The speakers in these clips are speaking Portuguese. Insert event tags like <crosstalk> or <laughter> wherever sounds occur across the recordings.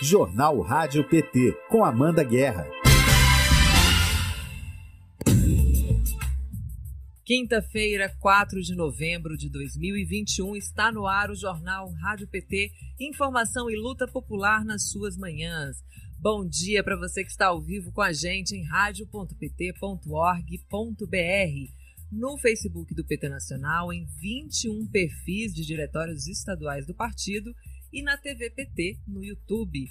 Jornal Rádio PT, com Amanda Guerra. Quinta-feira, 4 de novembro de 2021, está no ar o Jornal Rádio PT, informação e luta popular nas suas manhãs. Bom dia para você que está ao vivo com a gente em radio.pt.org.br, no Facebook do PT Nacional, em 21 perfis de diretórios estaduais do partido e na TV PT no YouTube.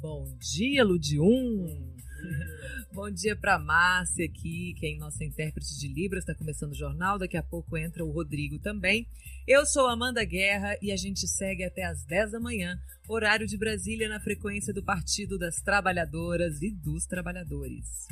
Bom dia, Ludium! <laughs> Bom dia para Márcia aqui, que é nossa intérprete de Libras, está começando o jornal. Daqui a pouco entra o Rodrigo também. Eu sou Amanda Guerra e a gente segue até às 10 da manhã, horário de Brasília, na frequência do Partido das Trabalhadoras e dos Trabalhadores.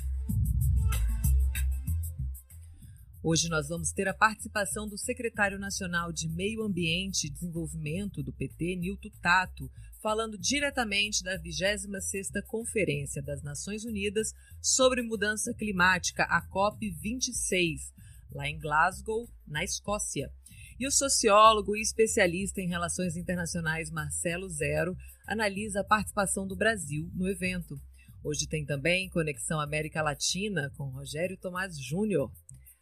Hoje nós vamos ter a participação do secretário nacional de Meio Ambiente e Desenvolvimento do PT, Nilton Tato, falando diretamente da 26ª Conferência das Nações Unidas sobre Mudança Climática, a COP26, lá em Glasgow, na Escócia. E o sociólogo e especialista em relações internacionais Marcelo Zero analisa a participação do Brasil no evento. Hoje tem também Conexão América Latina com Rogério Tomás Júnior.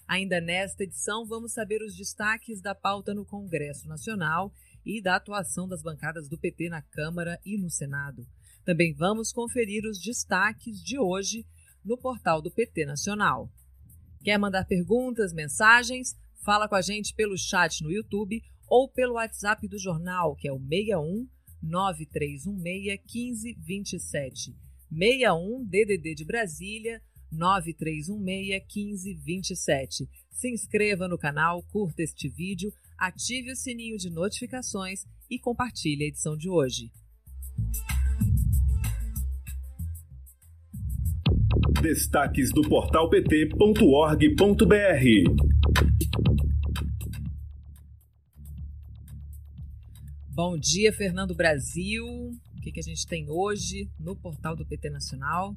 Ainda nesta edição, vamos saber os destaques da pauta no Congresso Nacional e da atuação das bancadas do PT na Câmara e no Senado. Também vamos conferir os destaques de hoje no portal do PT Nacional. Quer mandar perguntas, mensagens? Fala com a gente pelo chat no YouTube ou pelo WhatsApp do jornal, que é o 61 9316 1527. 61 DDD de Brasília 9316 1527. Se inscreva no canal, curta este vídeo, ative o sininho de notificações e compartilhe a edição de hoje. Destaques do portal pt.org.br Bom dia, Fernando Brasil. O que, que a gente tem hoje no portal do PT Nacional?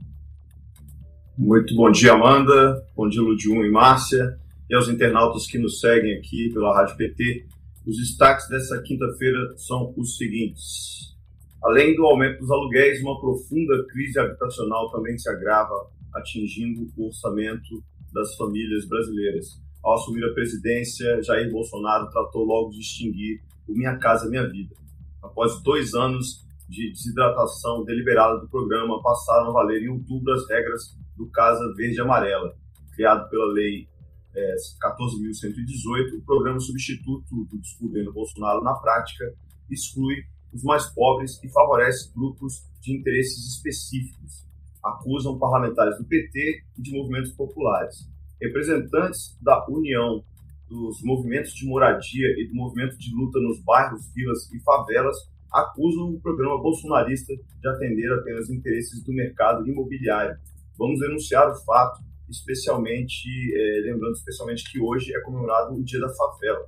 Muito bom dia, Amanda. Bom dia, Ludium e Márcia. E aos internautas que nos seguem aqui pela Rádio PT. Os destaques dessa quinta-feira são os seguintes. Além do aumento dos aluguéis, uma profunda crise habitacional também se agrava, atingindo o orçamento das famílias brasileiras. Ao assumir a presidência, Jair Bolsonaro tratou logo de extinguir o Minha Casa Minha Vida. Após dois anos de desidratação deliberada do programa, passaram a valer em outubro as regras do Casa Verde Amarela, criado pela Lei é, 14.118, o programa substituto do desgoverno Bolsonaro, na prática, exclui os mais pobres e favorece grupos de interesses específicos. Acusam parlamentares do PT e de movimentos populares. Representantes da União dos movimentos de moradia e do movimento de luta nos bairros, vilas e favelas acusam o programa bolsonarista de atender apenas interesses do mercado imobiliário vamos denunciar o fato, especialmente, é, lembrando especialmente que hoje é comemorado o Dia da Favela.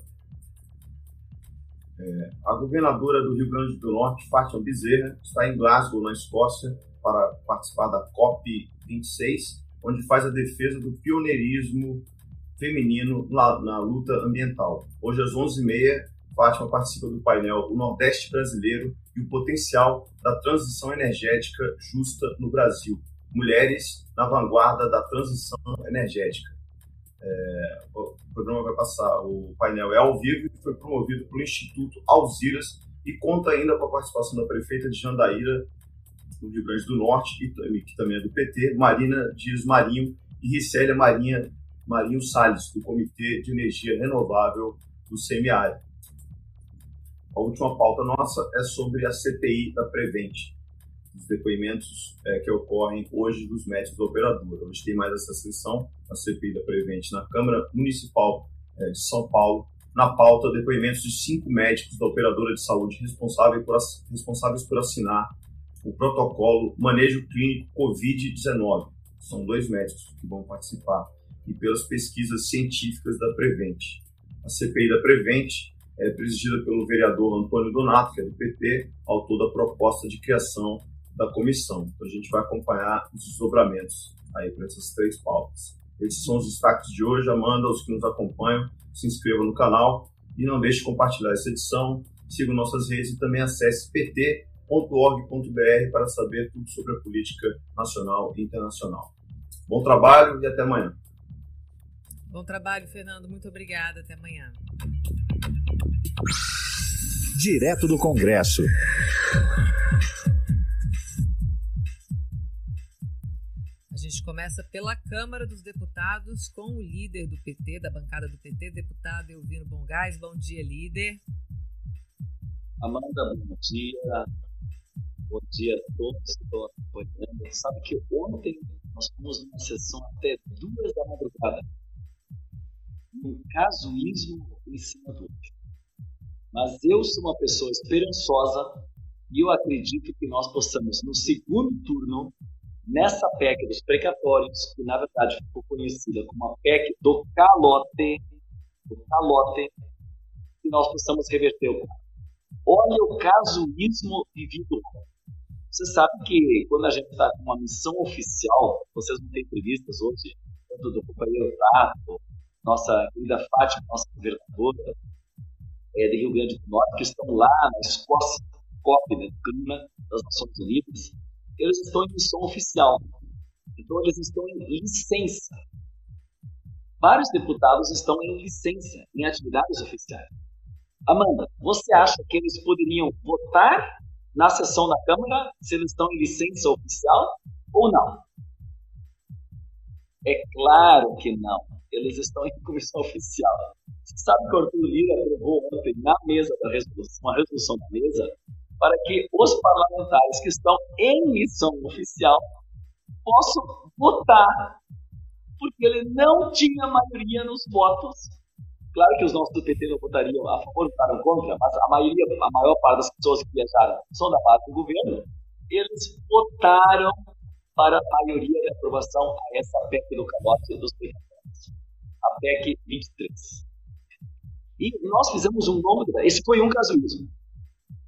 É, a governadora do Rio Grande do Norte, Fátima Bezerra, está em Glasgow, na Escócia, para participar da COP26, onde faz a defesa do pioneirismo feminino na, na luta ambiental. Hoje, às 11h30, Fátima participa do painel O Nordeste Brasileiro e o Potencial da Transição Energética Justa no Brasil, mulheres na vanguarda da transição energética. É, o programa vai passar, o painel é ao vivo e foi promovido pelo Instituto Alziras e conta ainda com a participação da prefeita de Jandaíra, do Rio Grande do Norte, e que também é do PT, Marina Dias Marinho e Ricélia Marinha, Marinho Salles, do Comitê de Energia Renovável do Semiárido. A última pauta nossa é sobre a CPI da Prevent dos depoimentos é, que ocorrem hoje dos médicos da operadora. Hoje tem mais essa sessão, a CPI da Prevent, na Câmara Municipal é, de São Paulo. Na pauta, depoimentos de cinco médicos da operadora de saúde responsáveis por, responsáveis por assinar o protocolo Manejo Clínico Covid-19. São dois médicos que vão participar. E pelas pesquisas científicas da Prevent. A CPI da Prevent é presidida pelo vereador Antônio Donato, que é do PT, autor da proposta de criação da comissão. Então a gente vai acompanhar os desdobramentos aí para essas três pautas. Esses são os destaques de hoje. Amanda, os que nos acompanham, se inscrevam no canal e não deixe de compartilhar essa edição. Siga nossas redes e também acesse pt.org.br. para saber tudo sobre a política nacional e internacional. Bom trabalho e até amanhã. Bom trabalho, Fernando. Muito obrigada. Até amanhã. Direto do Congresso. Começa pela Câmara dos Deputados com o líder do PT, da bancada do PT, deputado Elvino Bongás. Bom dia, líder. Amanda, bom dia. Bom dia a todos que estão acompanhando. Sabe que ontem nós fomos numa sessão até duas da madrugada. Um casuísmo em cima do outro. Mas eu sou uma pessoa esperançosa e eu acredito que nós possamos, no segundo turno, nessa PEC dos precatórios, que na verdade ficou conhecida como a PEC do calote, do calote, que nós possamos reverter o quadro. Olha o casuísmo vivido. Você sabe que quando a gente está com uma missão oficial, vocês não têm entrevistas hoje, tanto do companheiro Tato, nossa querida Fátima, nossa governadora é, de Rio Grande do Norte, que estão lá na Escócia, COP, né, das Nações Unidas, eles estão em missão oficial. Então, eles estão em licença. Vários deputados estão em licença, em atividades oficiais. Amanda, você acha que eles poderiam votar na sessão da Câmara se eles estão em licença oficial ou não? É claro que não. Eles estão em comissão oficial. Você sabe que o Arthur Lira aprovou ontem na mesa da resolução, uma resolução da mesa, para que os parlamentares que estão em missão oficial possam votar, porque ele não tinha maioria nos votos Claro que os nossos do PT não votariam a favor, votaram contra, mas a maioria, a maior parte das pessoas que viajaram são da base do governo. Eles votaram para a maioria de aprovação a essa PEC do calote dos precatórios, a PEC 23. E nós fizemos um novo Esse foi um casuísmo.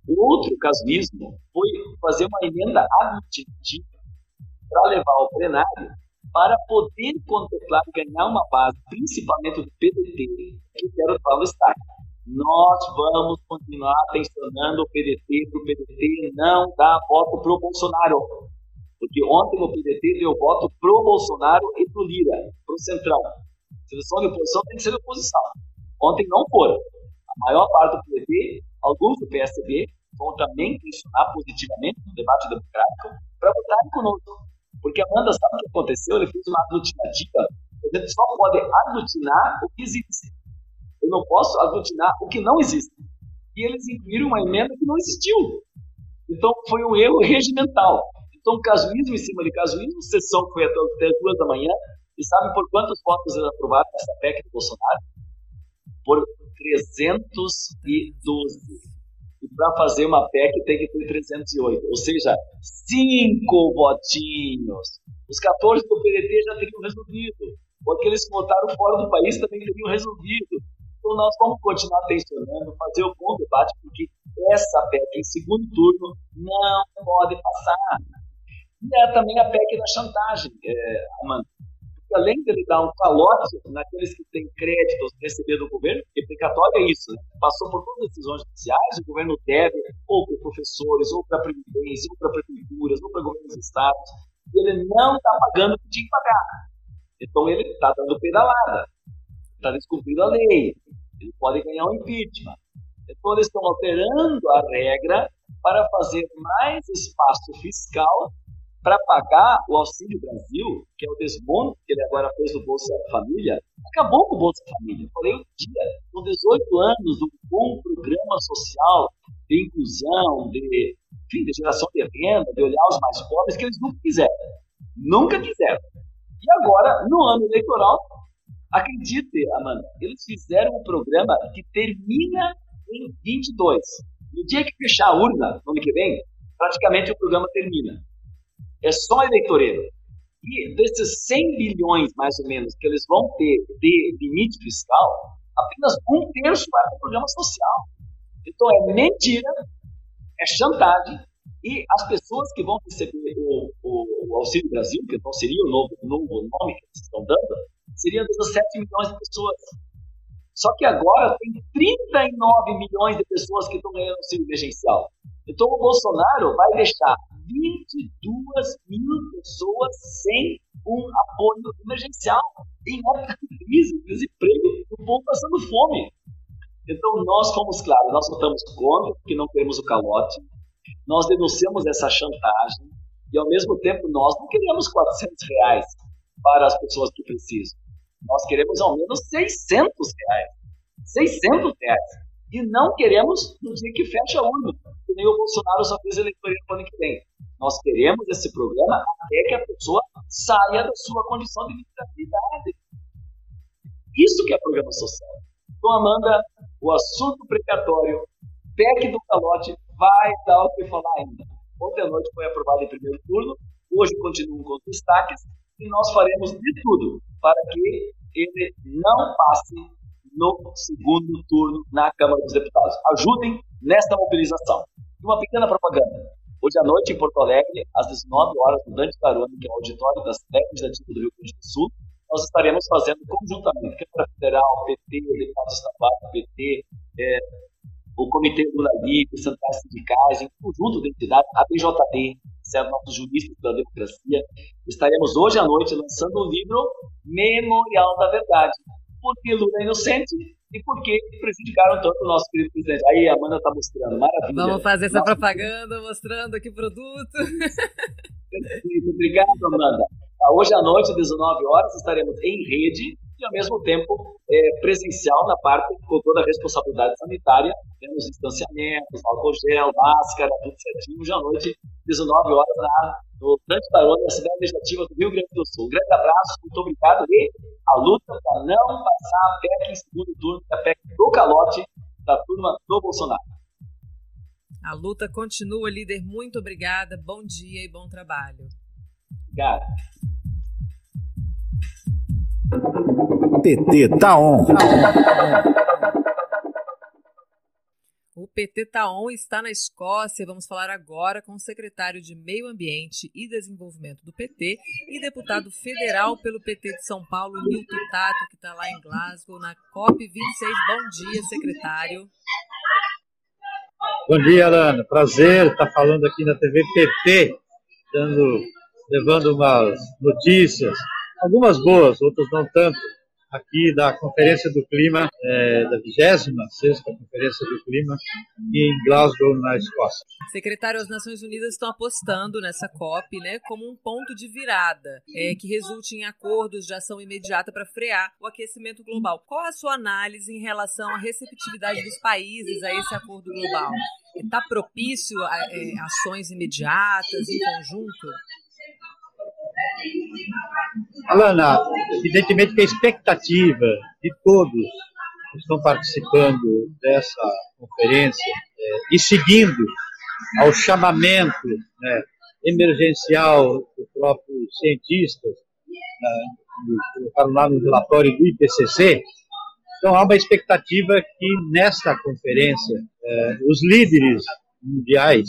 O outro casuísmo foi fazer uma emenda aglutinativa para levar ao plenário para poder contemplar ganhar uma base, principalmente do PDT, que quero falar no Estado. Nós vamos continuar tensionando o PDT para o PDT não dar voto para o Bolsonaro. Porque ontem o PDT deu voto o Bolsonaro e para o Lira, para o Centrão. Seleção de oposição tem que ser de oposição. Ontem não foram. A maior parte do PDT, alguns do PSB, vão também tensionar positivamente no debate democrático para votarem conosco. Porque Amanda sabe o que aconteceu? Ele fez uma aglutinativa. A gente só pode aglutinar o que existe. Eu não posso aglutinar o que não existe. E eles incluíram uma emenda que não existiu. Então foi um erro regimental. Então, casuísmo em cima de casuísmo, sessão que foi até, até duas da manhã. E sabe por quantos votos eles aprovaram essa PEC do Bolsonaro? Por 312 e para fazer uma PEC tem que ter 308, ou seja, cinco votinhos. Os 14 do PDT já teriam resolvido, ou aqueles que votaram fora do país também teriam resolvido. Então nós vamos continuar tensionando, fazer um bom debate, porque essa PEC em segundo turno não pode passar. E é também a PEC da chantagem, é, Amanda além de ele dar um calote naqueles que têm créditos receber do governo, porque precatório é isso, né? passou por todas as decisões judiciais, o governo deve, ou para professores, ou para Previdência, ou para prefeituras, ou para governos estados, e ele não está pagando o que tinha que pagar. Então ele está dando pedalada, está descumprindo a lei, ele pode ganhar um impeachment. Então eles estão alterando a regra para fazer mais espaço fiscal para pagar o Auxílio Brasil, que é o desmonte que ele agora fez do Bolsa Família, acabou com o Bolsa Família. Eu falei um dia, com 18 anos, um bom programa social de inclusão, de, enfim, de geração de renda, de olhar os mais pobres, que eles nunca quiseram. Nunca quiseram. E agora, no ano eleitoral, acredite, Amanda, eles fizeram um programa que termina em 22. No dia que fechar a urna, no ano que vem, praticamente o programa termina é só eleitoreiro. E desses 100 bilhões, mais ou menos, que eles vão ter de limite fiscal, apenas um terço vai para o programa social. Então é mentira, é chantagem, e as pessoas que vão receber o, o, o Auxílio Brasil, que então seria o novo, novo nome que eles estão dando, seriam 17 milhões de pessoas. Só que agora tem 39 milhões de pessoas que estão ganhando auxílio emergencial. Então o Bolsonaro vai deixar 22 mil pessoas sem um apoio emergencial, em época de crise, desemprego, o povo passando fome. Então nós fomos claros, nós votamos contra, porque não queremos o calote, nós denunciamos essa chantagem, e ao mesmo tempo nós não queremos 400 reais para as pessoas que precisam. Nós queremos ao menos 600 reais. 600 reais. E não queremos no dia que fecha a urna, que nem o Bolsonaro só fez eleitoria no ano que vem. Nós queremos esse programa até que a pessoa saia da sua condição de vulnerabilidade. Isso que é programa social. Então, Amanda, o assunto precatório, PEC do calote, vai dar o que falar ainda. Ontem à noite foi aprovado em primeiro turno, hoje continuam com os destaques, e nós faremos de tudo para que ele não passe no segundo turno na Câmara dos Deputados. Ajudem nesta mobilização. E uma pequena propaganda. Hoje à noite, em Porto Alegre, às 19 horas, no Dante Carone, que é o auditório da Cidade do Rio Grande do Sul, nós estaremos fazendo conjuntamente Câmara Federal, PT, Deputados Estaduais, PT, é, o Comitê Lula Livre, centrais sindicais, em conjunto de entidades, a BJD, certo? nossos juristas da democracia. Estaremos hoje à noite lançando o livro Memorial da Verdade. Porque Lula é inocente e porque prejudicaram tanto o nosso querido presidente. Aí a Amanda está mostrando, maravilha. Vamos fazer essa Nossa. propaganda mostrando aqui produto. Obrigado, Amanda. Hoje à noite, às 19 horas, estaremos em rede e, ao mesmo tempo, é, presencial na parte com toda a responsabilidade sanitária. Temos distanciamentos, álcool gel, máscara, tudo certinho. Hoje à noite, 19 horas, na, no Grande Tarone, na cidade legislativa do Rio Grande do Sul. Um grande abraço, muito obrigado. E a luta para não passar a PEC em segundo turno, a PEC do calote da turma do Bolsonaro. A luta continua, líder. Muito obrigada. Bom dia e bom trabalho. Obrigado. PT tá on. O PT tá on está na Escócia. Vamos falar agora com o secretário de Meio Ambiente e Desenvolvimento do PT e deputado federal pelo PT de São Paulo, Nilton Tato, que está lá em Glasgow, na COP26. Bom dia, secretário. Bom dia, Alana. Prazer estar falando aqui na TV PT, dando, levando umas notícias algumas boas, outras não tanto, aqui da Conferência do Clima, é, da 26 Conferência do Clima, em Glasgow, na Escócia. Secretário, as Nações Unidas estão apostando nessa COP né, como um ponto de virada, é, que resulte em acordos de ação imediata para frear o aquecimento global. Qual a sua análise em relação à receptividade dos países a esse acordo global? Está propício a é, ações imediatas, em conjunto? Alana, evidentemente que a expectativa de todos que estão participando dessa conferência é, e seguindo ao chamamento né, emergencial dos próprios cientistas, né, colocaram lá no relatório do IPCC, então há uma expectativa que nesta conferência é, os líderes mundiais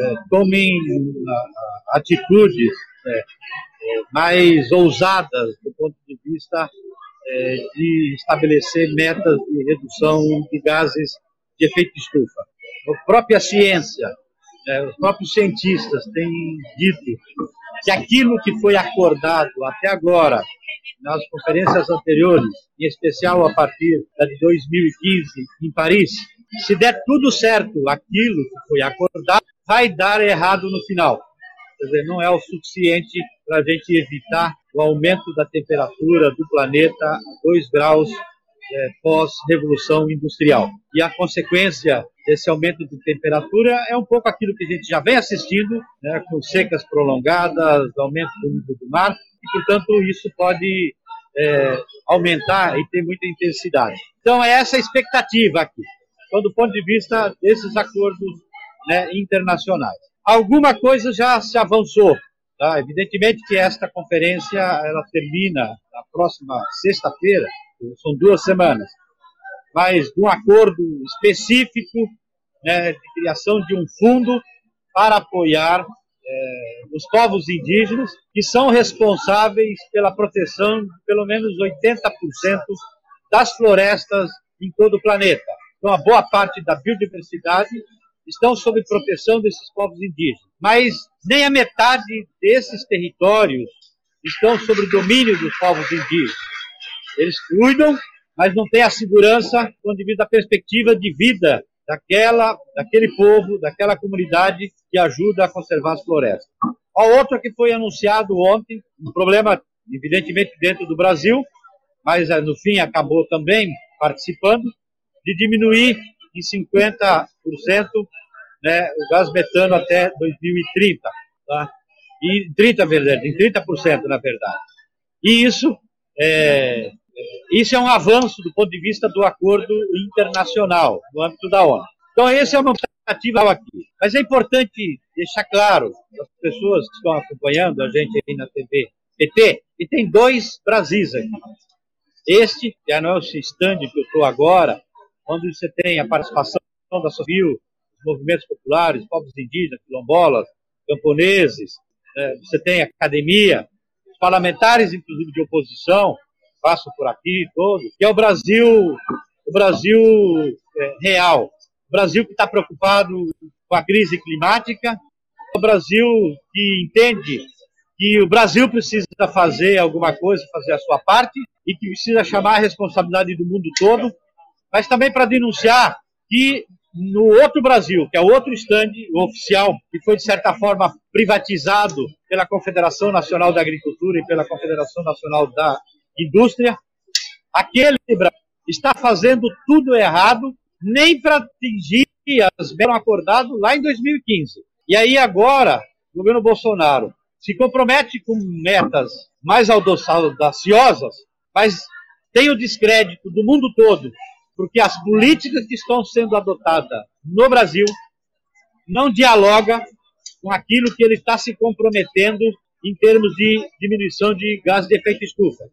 é, tomem a, a, atitudes mais ousadas do ponto de vista é, de estabelecer metas de redução de gases de efeito de estufa. A própria ciência, é, os próprios cientistas têm dito que aquilo que foi acordado até agora nas conferências anteriores, em especial a partir de 2015 em Paris, se der tudo certo aquilo que foi acordado, vai dar errado no final. Quer dizer, não é o suficiente para a gente evitar o aumento da temperatura do planeta a 2 graus é, pós-revolução industrial. E a consequência desse aumento de temperatura é um pouco aquilo que a gente já vem assistindo, né, com secas prolongadas, aumento do nível do mar, e, portanto, isso pode é, aumentar e ter muita intensidade. Então, é essa a expectativa aqui, então, do ponto de vista desses acordos né, internacionais. Alguma coisa já se avançou. Tá? Evidentemente que esta conferência ela termina na próxima sexta-feira, são duas semanas, mas de um acordo específico né, de criação de um fundo para apoiar é, os povos indígenas, que são responsáveis pela proteção de pelo menos 80% das florestas em todo o planeta. Então, a boa parte da biodiversidade estão sob proteção desses povos indígenas. Mas nem a metade desses territórios estão sob domínio dos povos indígenas. Eles cuidam, mas não têm a segurança com devido à perspectiva de vida daquela, daquele povo, daquela comunidade que ajuda a conservar as florestas. A outra que foi anunciado ontem, um problema evidentemente dentro do Brasil, mas eh, no fim acabou também participando, de diminuir em 50% né, o gás metano até 2030. Tá? E 30, verdade, em 30% na verdade. E isso é, isso é um avanço do ponto de vista do acordo internacional, no âmbito da ONU. Então, essa é uma iniciativa aqui. Mas é importante deixar claro as pessoas que estão acompanhando a gente aí na TV PT, e tem dois Brasis aqui. Este, que é o nosso stand que eu estou agora, onde você tem a participação da civil, os movimentos populares, povos indígenas, quilombolas, camponeses, é, você tem academia, os parlamentares, inclusive de oposição, passam por aqui todos, que é o Brasil, o Brasil é, real, o Brasil que está preocupado com a crise climática, o Brasil que entende que o Brasil precisa fazer alguma coisa, fazer a sua parte, e que precisa chamar a responsabilidade do mundo todo, mas também para denunciar que no outro Brasil, que é outro stand oficial, que foi de certa forma privatizado pela Confederação Nacional da Agricultura e pela Confederação Nacional da Indústria, aquele Brasil está fazendo tudo errado, nem para atingir as metas acordado lá em 2015. E aí agora, o governo Bolsonaro se compromete com metas mais audaciosas, mas tem o descrédito do mundo todo, porque as políticas que estão sendo adotadas no Brasil não dialoga com aquilo que ele está se comprometendo em termos de diminuição de gás de efeito estufa.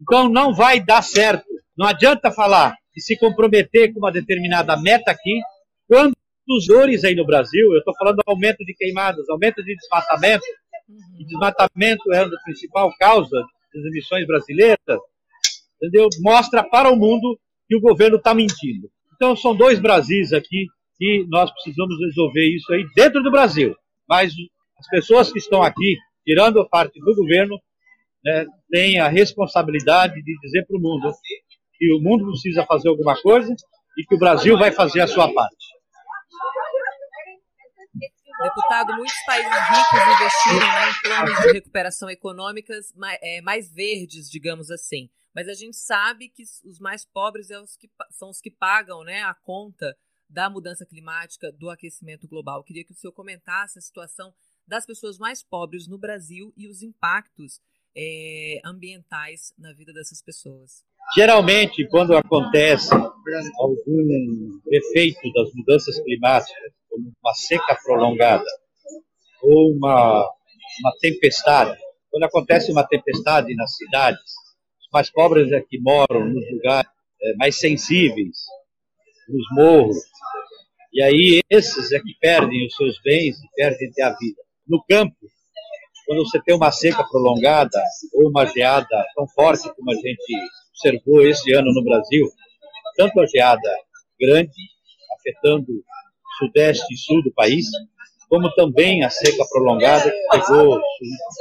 Então não vai dar certo. Não adianta falar e se comprometer com uma determinada meta aqui, quando os dores aí no Brasil, eu estou falando do aumento de queimadas, aumento de desmatamento, e desmatamento é a principal causa das emissões brasileiras, entendeu? Mostra para o mundo que o governo está mentindo. Então são dois Brasis aqui e nós precisamos resolver isso aí dentro do Brasil. Mas as pessoas que estão aqui, tirando a parte do governo, né, têm a responsabilidade de dizer para o mundo que o mundo precisa fazer alguma coisa e que o Brasil vai fazer a sua parte. Deputado, muitos países ricos investiram né, em planos de recuperação econômicas mais, é, mais, verdes, digamos assim. Mas a gente sabe que os mais pobres é são os que pagam né, a conta da mudança climática, do aquecimento global. Eu queria que o senhor comentasse a situação das pessoas mais pobres no Brasil e os impactos é, ambientais na vida dessas pessoas. Geralmente, quando acontece algum efeito das mudanças climáticas, como uma seca prolongada ou uma, uma tempestade. Quando acontece uma tempestade nas cidades, mais pobres é que moram nos lugares é, mais sensíveis, nos morros, e aí esses é que perdem os seus bens e perdem a vida. No campo, quando você tem uma seca prolongada ou uma geada tão forte como a gente observou esse ano no Brasil, tanto a geada grande, afetando sudeste e sul do país, como também a seca prolongada que pegou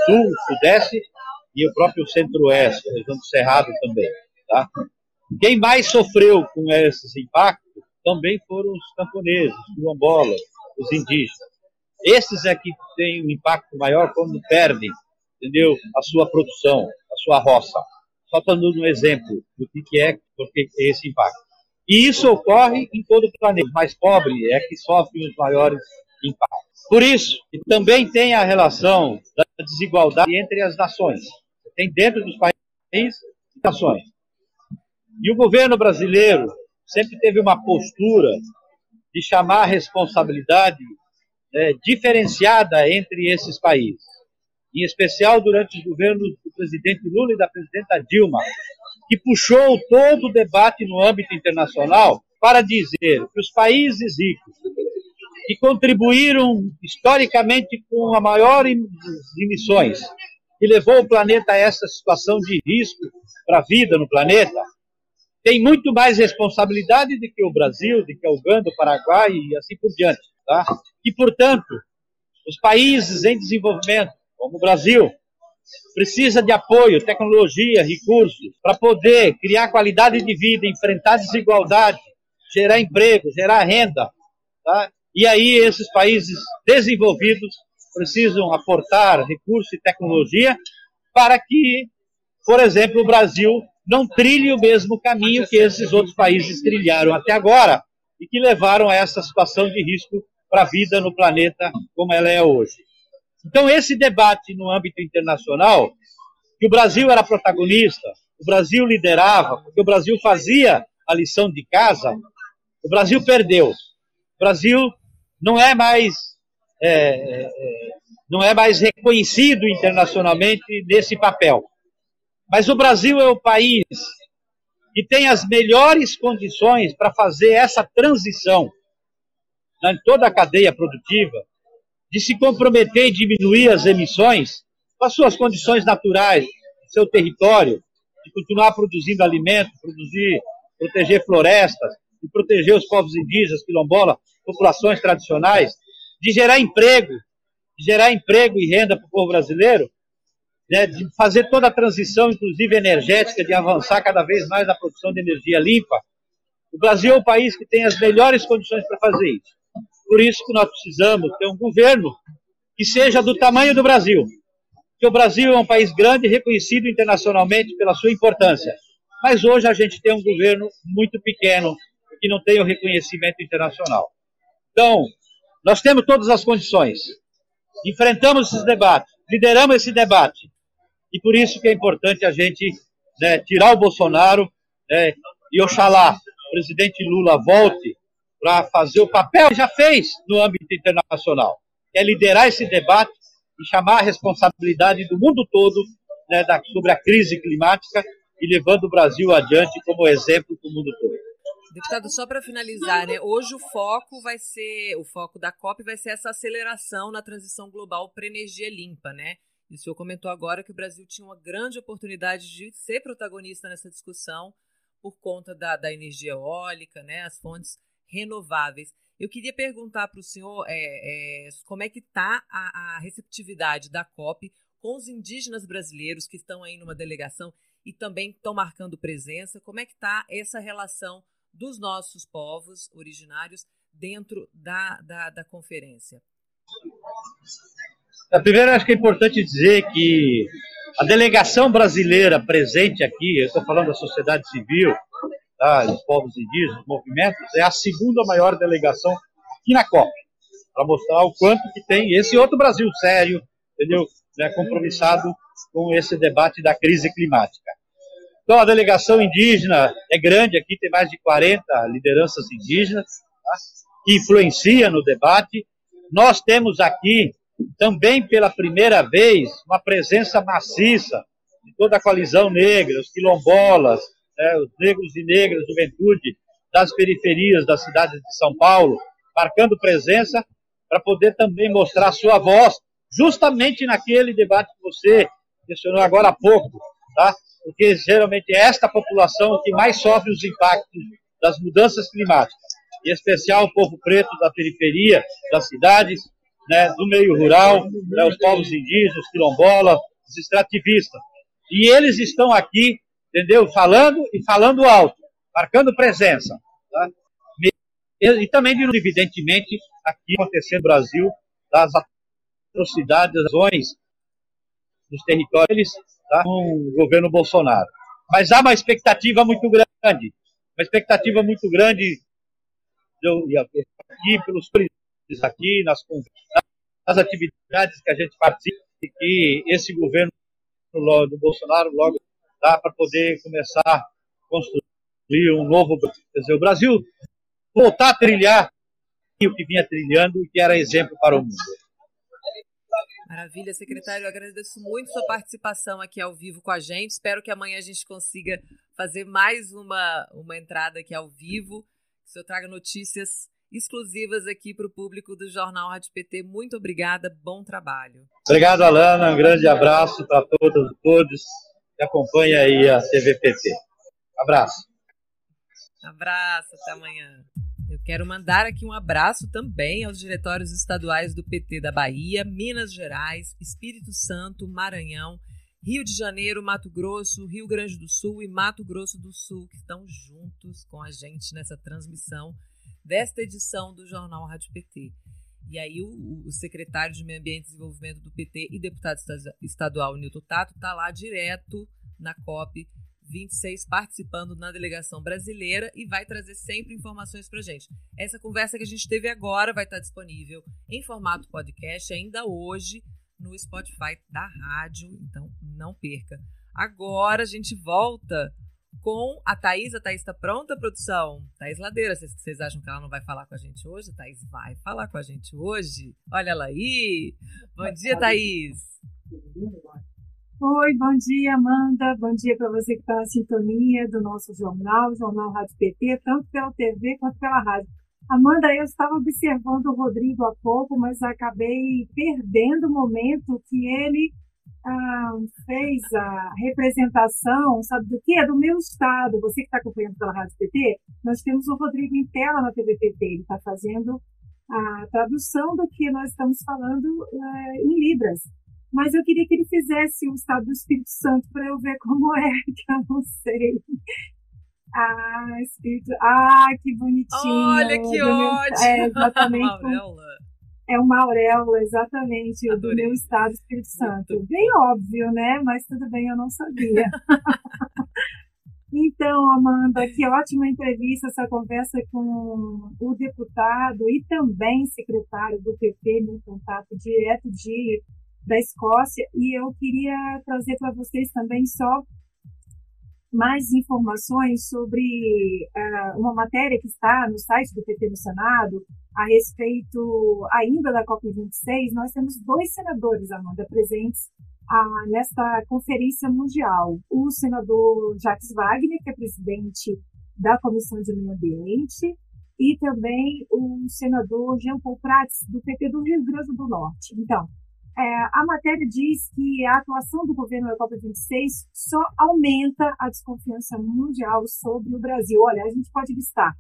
sul, sudeste e o próprio centro-oeste, a região do Cerrado também. Tá? Quem mais sofreu com esses impactos também foram os camponeses, os quilombolas, os indígenas. Esses é que têm um impacto maior quando perdem, entendeu, a sua produção, a sua roça. Só dando um exemplo do que é porque esse impacto. E isso ocorre em todo o planeta. O mais pobre é que sofre os maiores impactos. Por isso, também tem a relação da desigualdade entre as nações. Tem dentro dos países nações. E o governo brasileiro sempre teve uma postura de chamar a responsabilidade é, diferenciada entre esses países. Em especial durante os governos do presidente Lula e da presidenta Dilma, que puxou todo o debate no âmbito internacional para dizer que os países ricos, que contribuíram historicamente com a maior emissões, que levou o planeta a essa situação de risco para a vida no planeta, tem muito mais responsabilidade do que o Brasil, do que o Uganda, o Paraguai e assim por diante. Tá? E, portanto, os países em desenvolvimento, como o Brasil, precisa de apoio, tecnologia, recursos para poder criar qualidade de vida, enfrentar desigualdade, gerar emprego, gerar renda. Tá? E aí esses países desenvolvidos precisam aportar recursos e tecnologia para que, por exemplo, o Brasil não trilhe o mesmo caminho que esses outros países trilharam até agora e que levaram a essa situação de risco para a vida no planeta como ela é hoje. Então, esse debate no âmbito internacional, que o Brasil era protagonista, o Brasil liderava, porque o Brasil fazia a lição de casa, o Brasil perdeu. O Brasil não é mais é, é, é não é mais reconhecido internacionalmente nesse papel. Mas o Brasil é o país que tem as melhores condições para fazer essa transição em toda a cadeia produtiva, de se comprometer em diminuir as emissões com as suas condições naturais, seu território, de continuar produzindo alimento, produzir, proteger florestas, de proteger os povos indígenas, quilombola, populações tradicionais, de gerar emprego, de gerar emprego e renda para o povo brasileiro, né, de fazer toda a transição, inclusive energética, de avançar cada vez mais na produção de energia limpa. O Brasil é o país que tem as melhores condições para fazer isso. Por isso que nós precisamos ter um governo que seja do tamanho do Brasil. Porque o Brasil é um país grande, reconhecido internacionalmente pela sua importância. Mas hoje a gente tem um governo muito pequeno, que não tem o reconhecimento internacional. Então, nós temos todas as condições. Enfrentamos esses debates, lideramos esse debate. E por isso que é importante a gente né, tirar o Bolsonaro né, e oxalá o presidente Lula volte para fazer o papel que já fez no âmbito internacional, que é liderar esse debate e chamar a responsabilidade do mundo todo né, da, sobre a crise climática e levando o Brasil adiante como exemplo para o mundo todo. Deputado, só para finalizar, né? Hoje o foco vai ser, o foco da COP vai ser essa aceleração na transição global para energia limpa, né? E o senhor comentou agora que o Brasil tinha uma grande oportunidade de ser protagonista nessa discussão por conta da, da energia eólica, né? As fontes renováveis. Eu queria perguntar para o senhor é, é, como é que está a, a receptividade da COP com os indígenas brasileiros que estão aí numa delegação e também estão marcando presença. Como é que está essa relação dos nossos povos originários dentro da, da, da conferência? A primeira, acho que é importante dizer que a delegação brasileira presente aqui, eu estou falando da sociedade civil, tá, dos povos indígenas, movimentos, é a segunda maior delegação aqui na COP, para mostrar o quanto que tem esse outro Brasil sério, entendeu? Né, compromissado com esse debate da crise climática. Então, a delegação indígena é grande, aqui tem mais de 40 lideranças indígenas, tá, que influencia no debate. Nós temos aqui, também pela primeira vez, uma presença maciça de toda a coalizão negra, os quilombolas, né, os negros e negras, juventude das periferias das cidades de São Paulo, marcando presença para poder também mostrar sua voz, justamente naquele debate que você mencionou agora há pouco, tá? Porque geralmente é esta população que mais sofre os impactos das mudanças climáticas, em especial o povo preto da periferia das cidades, né, do meio rural, né, os povos indígenas, quilombolas, os extrativistas. E eles estão aqui entendeu? Falando e falando alto, marcando presença. Tá? E, também, evidentemente, aqui acontecendo no Brasil, das atrocidades, das ações dos territórios tá? com o governo Bolsonaro. Mas há uma expectativa muito grande, uma expectativa muito grande eu, aqui pelos aqui nas, nas atividades que a gente participa, que esse governo do Bolsonaro logo dá para poder começar a construir um novo. Quer dizer, o Brasil voltar a trilhar o que vinha trilhando e que era exemplo para o mundo. Maravilha, secretário. Eu agradeço muito sua participação aqui ao vivo com a gente. Espero que amanhã a gente consiga fazer mais uma, uma entrada aqui ao vivo. Que o senhor traga notícias exclusivas aqui para o público do Jornal Rádio PT. Muito obrigada, bom trabalho. Obrigado, Alana. Um grande abraço para todas e todos que acompanha aí a TVPT. Abraço. Abraço, até amanhã. Quero mandar aqui um abraço também aos diretórios estaduais do PT da Bahia, Minas Gerais, Espírito Santo, Maranhão, Rio de Janeiro, Mato Grosso, Rio Grande do Sul e Mato Grosso do Sul, que estão juntos com a gente nessa transmissão desta edição do Jornal Rádio PT. E aí o, o, secretário de Meio Ambiente e Desenvolvimento do PT e deputado estadual Nilton Tato está lá direto na COP 26 participando na delegação brasileira e vai trazer sempre informações para gente. Essa conversa que a gente teve agora vai estar disponível em formato podcast ainda hoje no Spotify da rádio, então não perca. Agora a gente volta com a Thaís. A Thaís está pronta, produção? Thaís Ladeira, vocês, vocês acham que ela não vai falar com a gente hoje? A Thaís vai falar com a gente hoje. Olha ela aí. Bom dia, Thaís. Oi, bom dia, Amanda. Bom dia para você que está na sintonia do nosso jornal, Jornal Rádio PT, tanto pela TV quanto pela rádio. Amanda, eu estava observando o Rodrigo há pouco, mas acabei perdendo o momento que ele ah, fez a representação, sabe do que? É do meu estado. Você que está acompanhando pela Rádio PT, nós temos o Rodrigo em tela na TV PT. Ele está fazendo a tradução do que nós estamos falando eh, em Libras. Mas eu queria que ele fizesse o estado do Espírito Santo para eu ver como é, <laughs> que eu não sei. Ah, Espírito. Ah, que bonitinho. Olha que ótimo. É, exatamente <laughs> é uma auréola, exatamente, Adorei. do meu estado Espírito Santo. Bem óbvio, né? Mas tudo bem, eu não sabia. <laughs> então, Amanda, que ótima entrevista, essa conversa com o deputado e também secretário do PP, no contato direto de, da Escócia. E eu queria trazer para vocês também só mais informações sobre uh, uma matéria que está no site do PT no Senado a respeito ainda da COP26. Nós temos dois senadores, Amanda, presentes uh, nesta conferência mundial. O senador Jacques Wagner, que é presidente da Comissão de Meio Ambiente, e também o senador Jean Paul Prats, do PT do Rio Grande do Norte. Então, é, a matéria diz que a atuação do governo da COP26 só aumenta a desconfiança mundial sobre o Brasil. Olha, a gente pode listar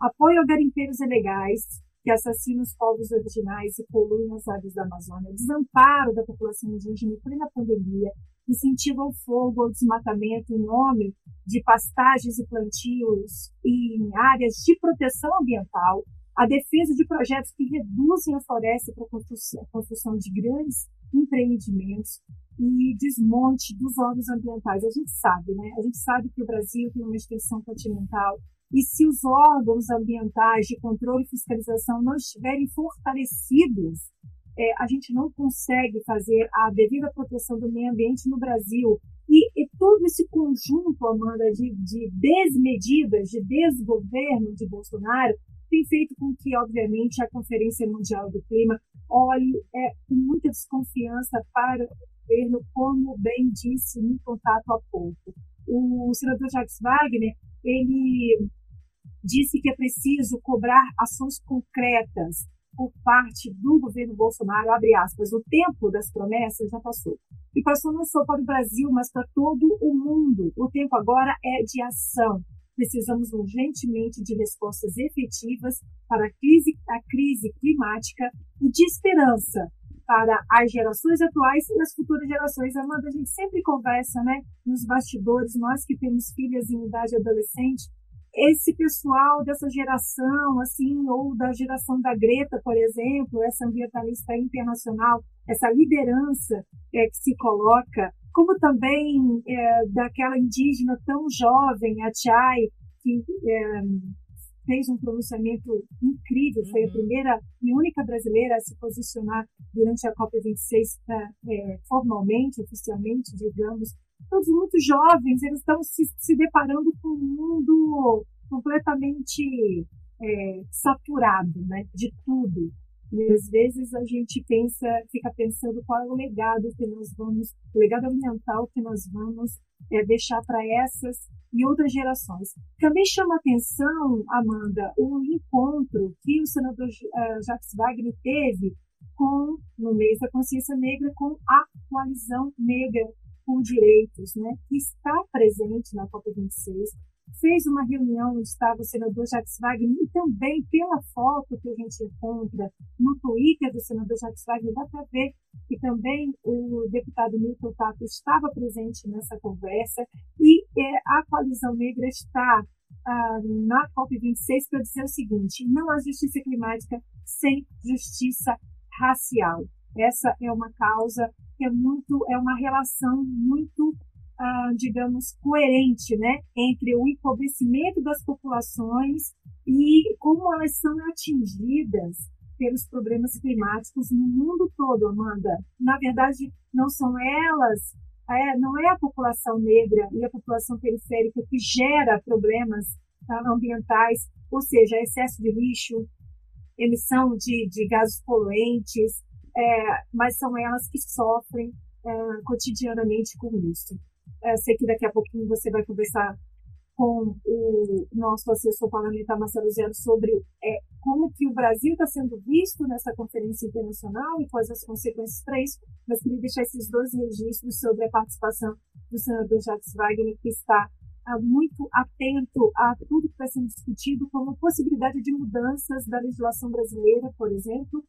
apoio a garimpeiros ilegais que assassinam os povos originais e poluem as áreas da Amazônia, desamparo da população indígena em plena pandemia, incentiva o fogo ao desmatamento em nome de pastagens e plantios em áreas de proteção ambiental, a defesa de projetos que reduzem a floresta para a construção de grandes empreendimentos e desmonte dos órgãos ambientais. A gente sabe, né? A gente sabe que o Brasil tem uma extensão continental e se os órgãos ambientais de controle e fiscalização não estiverem fortalecidos, é, a gente não consegue fazer a devida proteção do meio ambiente no Brasil. E, e todo esse conjunto, Amanda, de, de desmedidas, de desgoverno de Bolsonaro, tem feito com que, obviamente, a Conferência Mundial do Clima olhe é, com muita desconfiança para o governo, como bem disse no contato há pouco. O senador Jacques Wagner, ele disse que é preciso cobrar ações concretas por parte do governo Bolsonaro, abre aspas, o tempo das promessas já passou. E passou não só para o Brasil, mas para todo o mundo. O tempo agora é de ação. Precisamos urgentemente de respostas efetivas para a crise, a crise climática e de esperança para as gerações atuais e as futuras gerações. Amanda, a gente sempre conversa, né, nos bastidores, nós que temos filhas em idade adolescente, esse pessoal dessa geração, assim, ou da geração da Greta, por exemplo, essa ambientalista internacional, essa liderança é, que se coloca como também é, daquela indígena tão jovem, a Chai, que é, fez um pronunciamento incrível, foi a uhum. primeira e única brasileira a se posicionar durante a COP26 é, é, formalmente, oficialmente, digamos. Todos muito jovens, eles estão se, se deparando com um mundo completamente é, saturado né, de tudo. E às vezes a gente pensa, fica pensando qual é o legado que nós vamos, o legado ambiental que nós vamos é, deixar para essas e outras gerações. Também chama atenção, Amanda, o encontro que o senador uh, Jacques Wagner teve com, no mês da consciência negra, com a coalizão negra por direitos, né, que está presente na COP26, fez uma reunião onde estava o senador Jacques Wagner e também pela foto que a gente encontra no Twitter do senador Jacques Wagner, dá para ver que também o deputado Milton Tato estava presente nessa conversa e é, a coalizão negra está ah, na COP26 para dizer o seguinte: não há justiça climática sem justiça racial. Essa é uma causa que é muito, é uma relação muito ah, digamos, coerente né, entre o empobrecimento das populações e como elas são atingidas pelos problemas climáticos no mundo todo, Amanda. Na verdade, não são elas, é, não é a população negra e a população periférica que gera problemas tá, ambientais, ou seja, excesso de lixo, emissão de, de gases poluentes, é, mas são elas que sofrem é, cotidianamente com isso. Eu sei que daqui a pouquinho você vai conversar com o nosso assessor parlamentar Marcelo Zero sobre é, como que o Brasil está sendo visto nessa conferência internacional e quais as consequências para isso, mas queria deixar esses dois registros sobre a participação do senador Jacques Wagner, que está ah, muito atento a tudo que está sendo discutido como possibilidade de mudanças da legislação brasileira, por exemplo,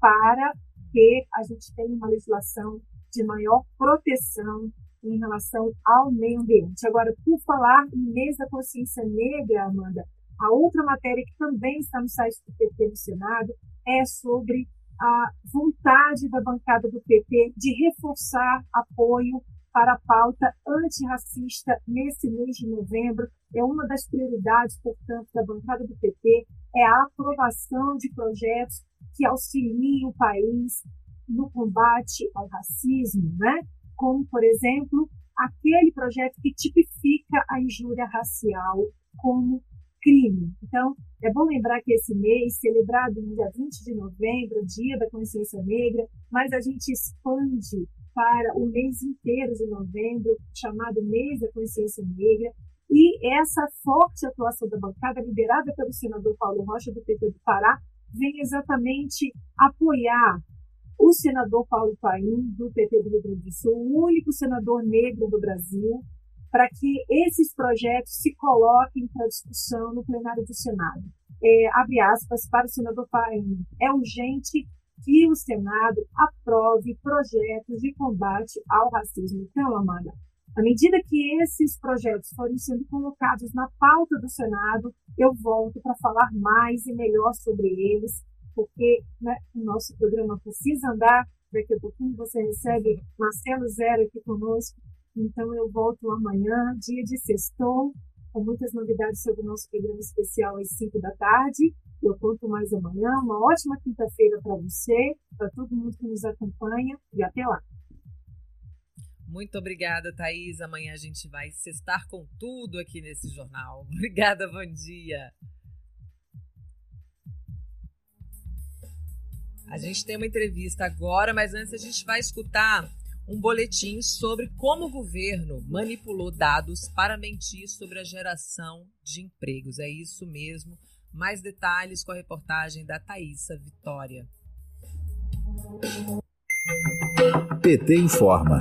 para que a gente tenha uma legislação de maior proteção em relação ao meio ambiente. Agora, por falar em mês da consciência negra, Amanda, a outra matéria que também está no site do PT no Senado é sobre a vontade da bancada do PT de reforçar apoio para a pauta antirracista nesse mês de novembro. É uma das prioridades, portanto, da bancada do PT, é a aprovação de projetos que auxiliem o país no combate ao racismo, né? Como, por exemplo, aquele projeto que tipifica a injúria racial como crime. Então, é bom lembrar que esse mês, celebrado no dia 20 de novembro, Dia da Consciência Negra, mas a gente expande para o mês inteiro de novembro, chamado Mês da Consciência Negra, e essa forte atuação da bancada, liderada pelo senador Paulo Rocha, do PT do Pará, vem exatamente apoiar o senador Paulo Paim, do PT do Rio Grande do Sul, o único senador negro do Brasil, para que esses projetos se coloquem para discussão no plenário do Senado. É, abre aspas para o senador Paim. É urgente que o Senado aprove projetos de combate ao racismo. Então, Amanda, à medida que esses projetos forem sendo colocados na pauta do Senado, eu volto para falar mais e melhor sobre eles porque né, o nosso programa precisa andar. Daqui a pouquinho você recebe Marcelo Zero aqui conosco. Então eu volto amanhã, dia de sextou, com muitas novidades sobre o nosso programa especial às 5 da tarde. Eu conto mais amanhã. Uma ótima quinta-feira para você, para todo mundo que nos acompanha e até lá. Muito obrigada, Thaís. Amanhã a gente vai sextar com tudo aqui nesse jornal. <laughs> Obrigada, bom dia. A gente tem uma entrevista agora, mas antes a gente vai escutar um boletim sobre como o governo manipulou dados para mentir sobre a geração de empregos. É isso mesmo. Mais detalhes com a reportagem da Thaisa Vitória. PT informa.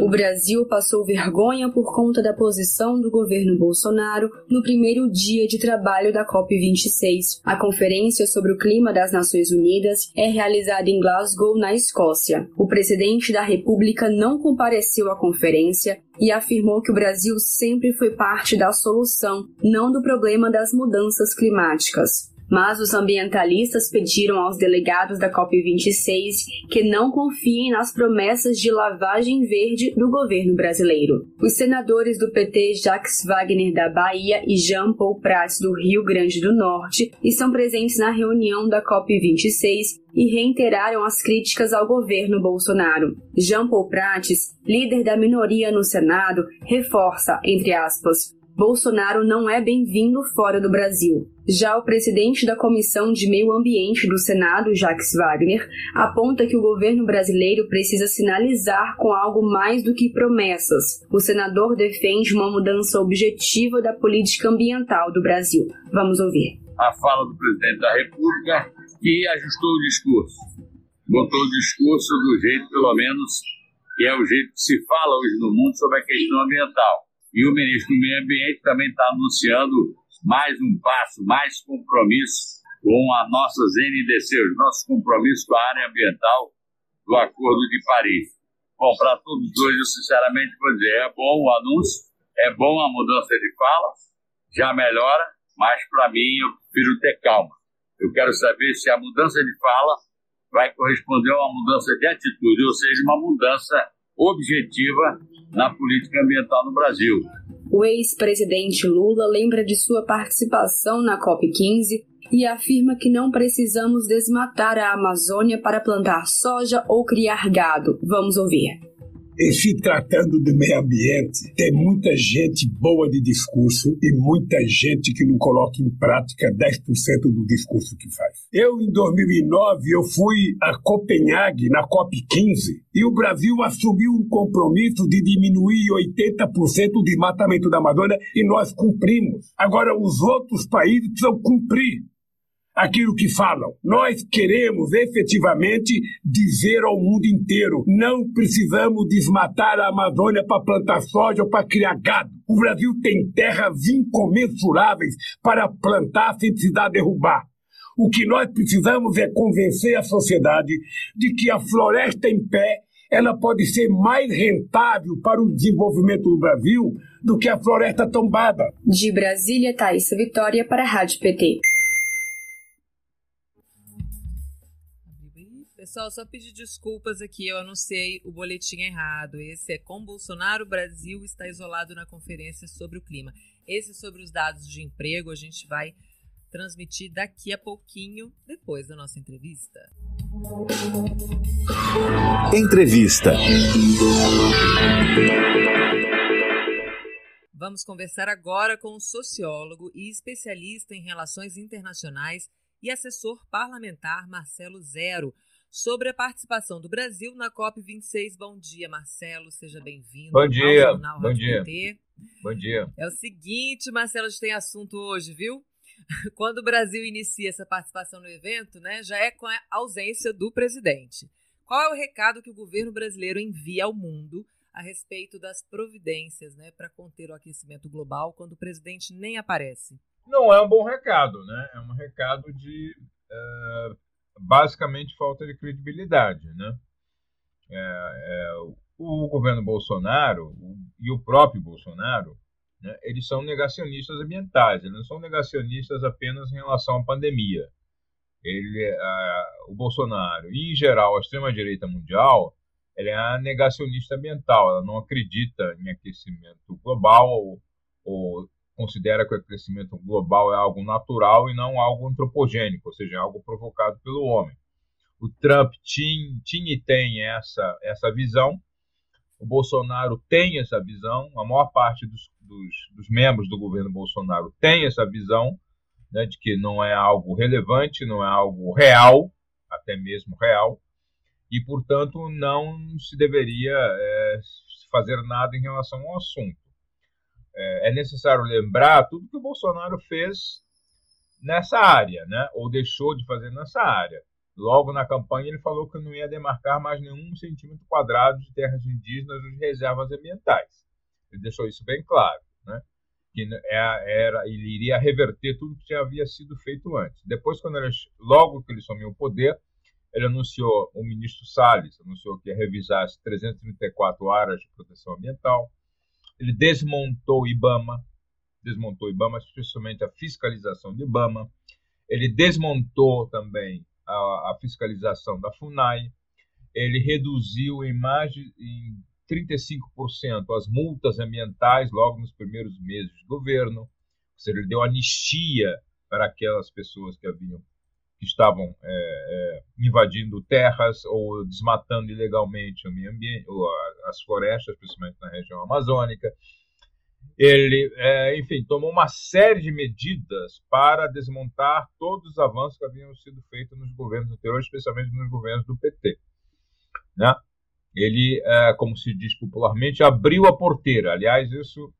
O Brasil passou vergonha por conta da posição do governo Bolsonaro no primeiro dia de trabalho da COP26. A conferência sobre o clima das Nações Unidas é realizada em Glasgow, na Escócia. O presidente da República não compareceu à conferência e afirmou que o Brasil sempre foi parte da solução, não do problema das mudanças climáticas mas os ambientalistas pediram aos delegados da COP26 que não confiem nas promessas de lavagem verde do governo brasileiro. Os senadores do PT Jacques Wagner da Bahia e Jean Paul Prats do Rio Grande do Norte estão presentes na reunião da COP26 e reiteraram as críticas ao governo Bolsonaro. Jean Paul Prats, líder da minoria no Senado, reforça, entre aspas, Bolsonaro não é bem-vindo fora do Brasil. Já o presidente da Comissão de Meio Ambiente do Senado, Jacques Wagner, aponta que o governo brasileiro precisa sinalizar com algo mais do que promessas. O senador defende uma mudança objetiva da política ambiental do Brasil. Vamos ouvir. A fala do presidente da República que ajustou o discurso. Botou o discurso do jeito, pelo menos, que é o jeito que se fala hoje no mundo sobre a questão ambiental E o ministro do Meio Ambiente também está anunciando mais um passo, mais compromisso com as nossas NDC, os nossos compromissos com a área ambiental do Acordo de Paris. Bom, para todos dois, eu sinceramente vou dizer, é bom o anúncio, é bom a mudança de fala, já melhora, mas para mim eu prefiro ter calma. Eu quero saber se a mudança de fala vai corresponder a uma mudança de atitude, ou seja, uma mudança objetiva na política ambiental no Brasil. O ex-presidente Lula lembra de sua participação na COP15 e afirma que não precisamos desmatar a Amazônia para plantar soja ou criar gado. Vamos ouvir. Em se tratando do meio ambiente, tem muita gente boa de discurso e muita gente que não coloca em prática 10% do discurso que faz. Eu, em 2009, eu fui a Copenhague, na COP15, e o Brasil assumiu um compromisso de diminuir 80% o desmatamento da Amazônia e nós cumprimos. Agora, os outros países precisam cumprir aquilo que falam. Nós queremos efetivamente dizer ao mundo inteiro: não precisamos desmatar a Amazônia para plantar soja ou para criar gado. O Brasil tem terras incomensuráveis para plantar sem precisar derrubar. O que nós precisamos é convencer a sociedade de que a floresta em pé ela pode ser mais rentável para o desenvolvimento do Brasil do que a floresta tombada. De Brasília, Thaís Vitória para a Rádio PT. Pessoal, só pedir desculpas aqui, eu anunciei o boletim errado. Esse é com Bolsonaro, o Brasil está isolado na conferência sobre o clima. Esse sobre os dados de emprego a gente vai transmitir daqui a pouquinho, depois da nossa entrevista. Entrevista. Vamos conversar agora com o sociólogo e especialista em relações internacionais e assessor parlamentar Marcelo Zero sobre a participação do Brasil na COP26. Bom dia, Marcelo, seja bem-vindo. Bom dia, bom dia. Bom dia. É o seguinte, Marcelo, a gente tem assunto hoje, viu? <laughs> Quando o Brasil inicia essa participação no evento, né, já é com a ausência do presidente. Qual é o recado que o governo brasileiro envia ao mundo a respeito das providências né, para conter o aquecimento global quando o presidente nem aparece? Não é um bom recado, né? É um recado de uh, basicamente falta de credibilidade, né? É, é, o governo Bolsonaro e o próprio Bolsonaro, né, eles são negacionistas ambientais, eles não são negacionistas apenas em relação à pandemia. Ele, a, o Bolsonaro e, em geral, a extrema-direita mundial, ela é negacionista ambiental, ela não acredita em aquecimento global ou, ou considera que o aquecimento global é algo natural e não algo antropogênico, ou seja, algo provocado pelo homem. O Trump tinha, tinha e tem essa, essa visão, o Bolsonaro tem essa visão, a maior parte dos, dos, dos membros do governo Bolsonaro tem essa visão né, de que não é algo relevante, não é algo real, até mesmo real, e, portanto, não se deveria é, fazer nada em relação ao assunto é, é necessário lembrar tudo que o Bolsonaro fez nessa área, né? ou deixou de fazer nessa área. Logo na campanha, ele falou que não ia demarcar mais nenhum centímetro quadrado de terras indígenas ou de reservas ambientais. Ele deixou isso bem claro, né? que é, era, ele iria reverter tudo que já havia sido feito antes. Depois, quando ele, logo que ele assumiu o poder, ele anunciou, o ministro Salles anunciou que ia revisar as 334 áreas de proteção ambiental, ele desmontou IBAMA, desmontou IBAMA, especialmente a fiscalização do IBAMA. Ele desmontou também a, a fiscalização da FUNAI. Ele reduziu em mais de em 35% as multas ambientais logo nos primeiros meses de governo. Ou seja, ele deu anistia para aquelas pessoas que haviam que estavam é, é, invadindo terras ou desmatando ilegalmente o meio ambiente, as florestas, principalmente na região amazônica. Ele, é, enfim, tomou uma série de medidas para desmontar todos os avanços que haviam sido feitos nos governos anteriores, especialmente nos governos do PT. Né? Ele, é, como se diz popularmente, abriu a porteira. Aliás, isso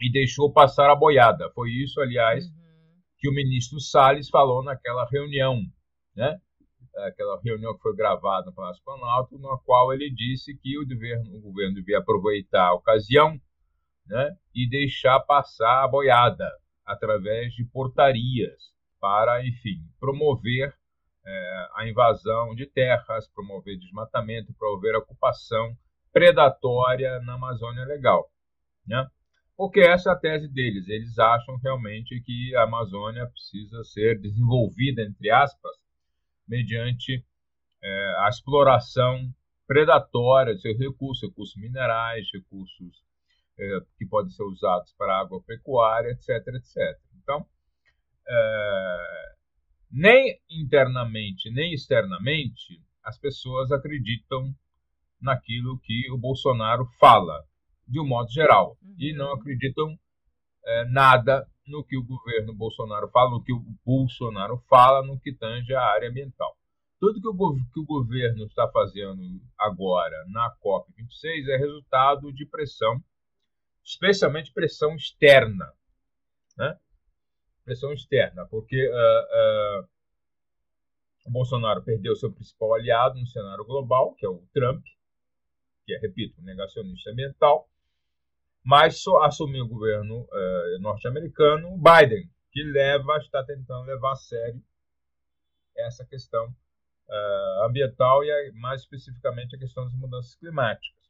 e deixou passar a boiada. Foi isso, aliás, uhum que o ministro Salles falou naquela reunião, né? Aquela reunião que foi gravada no Palácio Planalto, na qual ele disse que o governo, o governo devia aproveitar a ocasião né, e deixar passar a boiada através de portarias para, enfim, promover é, a invasão de terras, promover desmatamento, promover ocupação predatória na Amazônia Legal. Né? Porque essa é a tese deles. Eles acham realmente que a Amazônia precisa ser desenvolvida, entre aspas, mediante é, a exploração predatória de seus recursos, recursos minerais, recursos é, que podem ser usados para agropecuária, etc, etc. Então, é, nem internamente nem externamente as pessoas acreditam naquilo que o Bolsonaro fala, de um modo geral, uhum. e não acreditam é, nada no que o governo Bolsonaro fala, no que o Bolsonaro fala no que tange a área ambiental. Tudo que o, que o governo está fazendo agora na COP26 é resultado de pressão, especialmente pressão externa. Né? Pressão externa, porque uh, uh, o Bolsonaro perdeu seu principal aliado no cenário global, que é o Trump, que é, repito, negacionista ambiental, mas assumiu o governo uh, norte-americano Biden, que leva, está tentando levar a sério essa questão uh, ambiental e, mais especificamente, a questão das mudanças climáticas.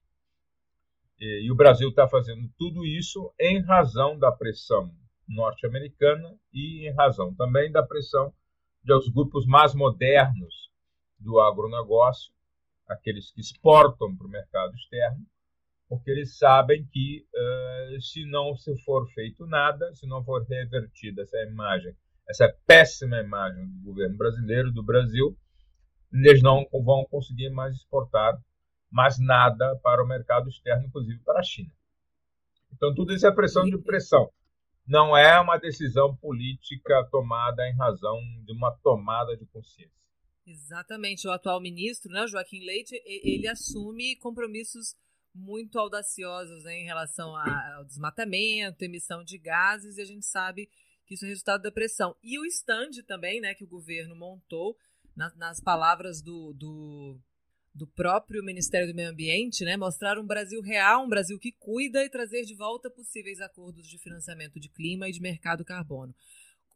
E, e o Brasil está fazendo tudo isso em razão da pressão norte-americana e em razão também da pressão dos grupos mais modernos do agronegócio, aqueles que exportam para o mercado externo, porque eles sabem que uh, se não se for feito nada, se não for revertida essa imagem, essa péssima imagem do governo brasileiro, do Brasil, eles não vão conseguir mais exportar mais nada para o mercado externo, inclusive para a China. Então, tudo isso é pressão de pressão. Não é uma decisão política tomada em razão de uma tomada de consciência. Exatamente. O atual ministro, né, Joaquim Leite, ele assume compromissos muito audaciosos né, em relação ao desmatamento, emissão de gases, e a gente sabe que isso é resultado da pressão. E o stand também, né, que o governo montou, na, nas palavras do, do, do, próprio Ministério do Meio Ambiente, né, mostrar um Brasil real, um Brasil que cuida e trazer de volta possíveis acordos de financiamento de clima e de mercado carbono.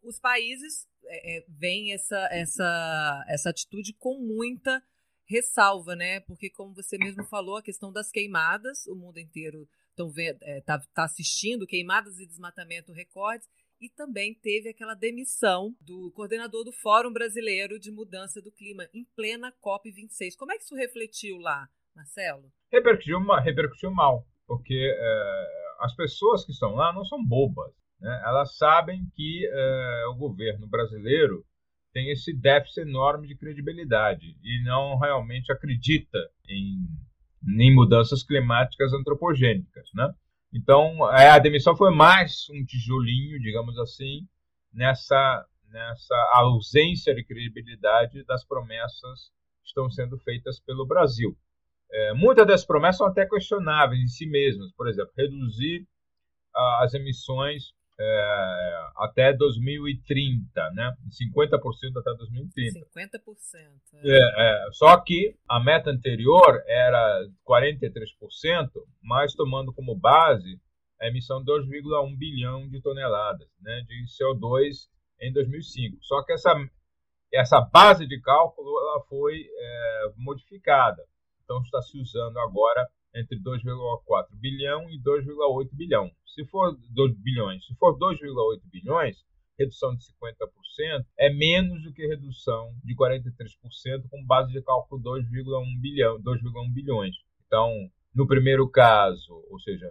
Os países é, é, veem essa, essa, essa atitude com muita ressalva, né? Porque, como você mesmo falou, a questão das queimadas, o mundo inteiro está é, tá, assistindo queimadas e desmatamento recordes, e também teve aquela demissão do coordenador do Fórum Brasileiro de Mudança do Clima em plena COP26. Como é que isso refletiu lá, Marcelo? Repercutiu, repercutiu mal, porque é, as pessoas que estão lá não são bobas. Né? Elas sabem que é, o governo brasileiro tem esse déficit enorme de credibilidade e não realmente acredita em, em mudanças climáticas antropogênicas. Né? Então, é, a demissão foi mais um tijolinho, digamos assim, nessa, nessa ausência de credibilidade das promessas que estão sendo feitas pelo Brasil. É, muitas das promessas são até questionáveis em si mesmas. Por exemplo, reduzir ah, as emissões é, até 2030, né? 50% até 2030. 50%. É. É, é, só que a meta anterior era 43%, mas tomando como base a emissão de 2,1 bilhão de toneladas né, de CO2 em 2005. Só que essa, essa base de cálculo ela foi é, modificada. Então está se usando agora entre 2,4 bilhão e 2,8 bilhão. Se for 2 bilhões, se for 2,8 bilhões, redução de 50% é menos do que redução de 43% com base de cálculo 2,1 bilhão, 2,1 bilhões. Então, no primeiro caso, ou seja,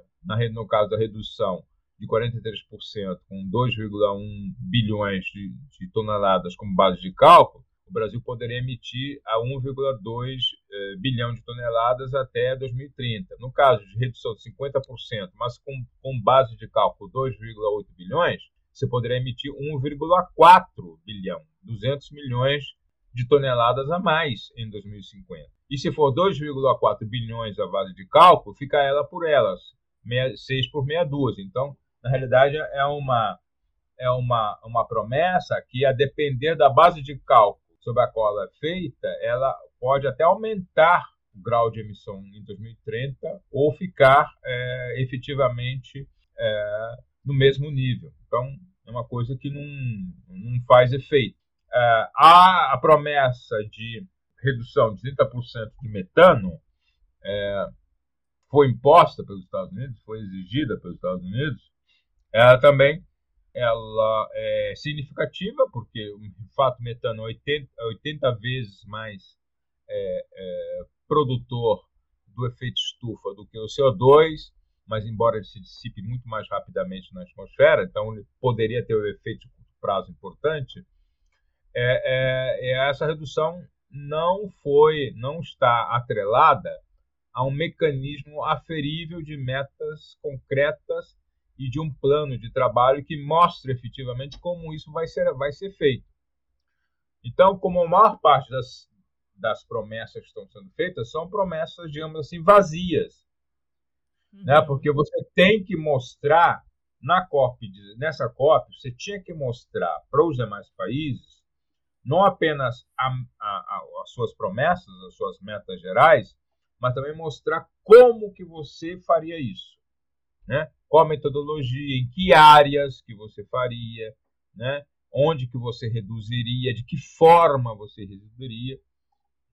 no caso da redução de 43% com 2,1 bilhões de, de toneladas como base de cálculo, o Brasil poderia emitir a 1,2 eh, bilhão de toneladas até 2030. No caso de redução de 50%, mas com, com base de cálculo 2,8 bilhões, você poderia emitir 1,4 bilhão, 200 milhões de toneladas a mais em 2050. E se for 2,4 bilhões a base de cálculo, fica ela por elas, 6 por 62. Então, na realidade, é uma, é uma, uma promessa que, a depender da base de cálculo sobre a ela é feita, ela pode até aumentar o grau de emissão em 2030 ou ficar é, efetivamente é, no mesmo nível. Então, é uma coisa que não, não faz efeito. É, há a promessa de redução de 30% de metano, é, foi imposta pelos Estados Unidos, foi exigida pelos Estados Unidos, ela também ela é significativa, porque, de fato, metano é 80, 80 vezes mais é, é, produtor do efeito estufa do que o CO2, mas embora ele se dissipe muito mais rapidamente na atmosfera, então ele poderia ter um efeito de curto prazo importante, é, é, é, essa redução não foi, não está atrelada a um mecanismo aferível de metas concretas e de um plano de trabalho que mostre efetivamente como isso vai ser, vai ser feito. Então, como a maior parte das, das promessas que estão sendo feitas são promessas, digamos assim, vazias. Né? Uhum. Né? Porque você tem que mostrar na COP, nessa COP, você tinha que mostrar para os demais países não apenas a, a, a, as suas promessas, as suas metas gerais, mas também mostrar como que você faria isso, né? Qual a metodologia, em que áreas que você faria, né? Onde que você reduziria, de que forma você reduziria.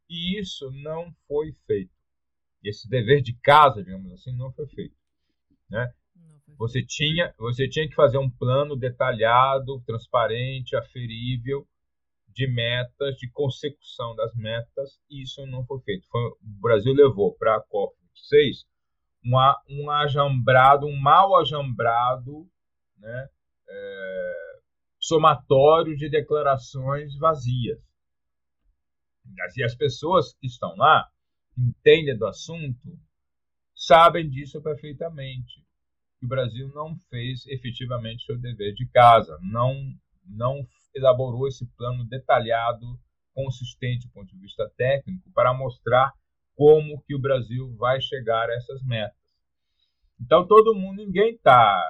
E isso não foi feito. Esse dever de casa, digamos assim, não foi feito, né? Você tinha, você tinha que fazer um plano detalhado, transparente, aferível, de metas, de consecução das metas, e isso não foi feito. Foi, o Brasil levou para a COP26 uma, um ajambrado, um mal ajambrado, né, é, somatório de declarações vazias. E as pessoas que estão lá, entendem do assunto, sabem disso perfeitamente. Que o Brasil não fez efetivamente seu dever de casa, não, não elaborou esse plano detalhado, consistente do ponto de vista técnico, para mostrar como que o Brasil vai chegar a essas metas. Então todo mundo, ninguém está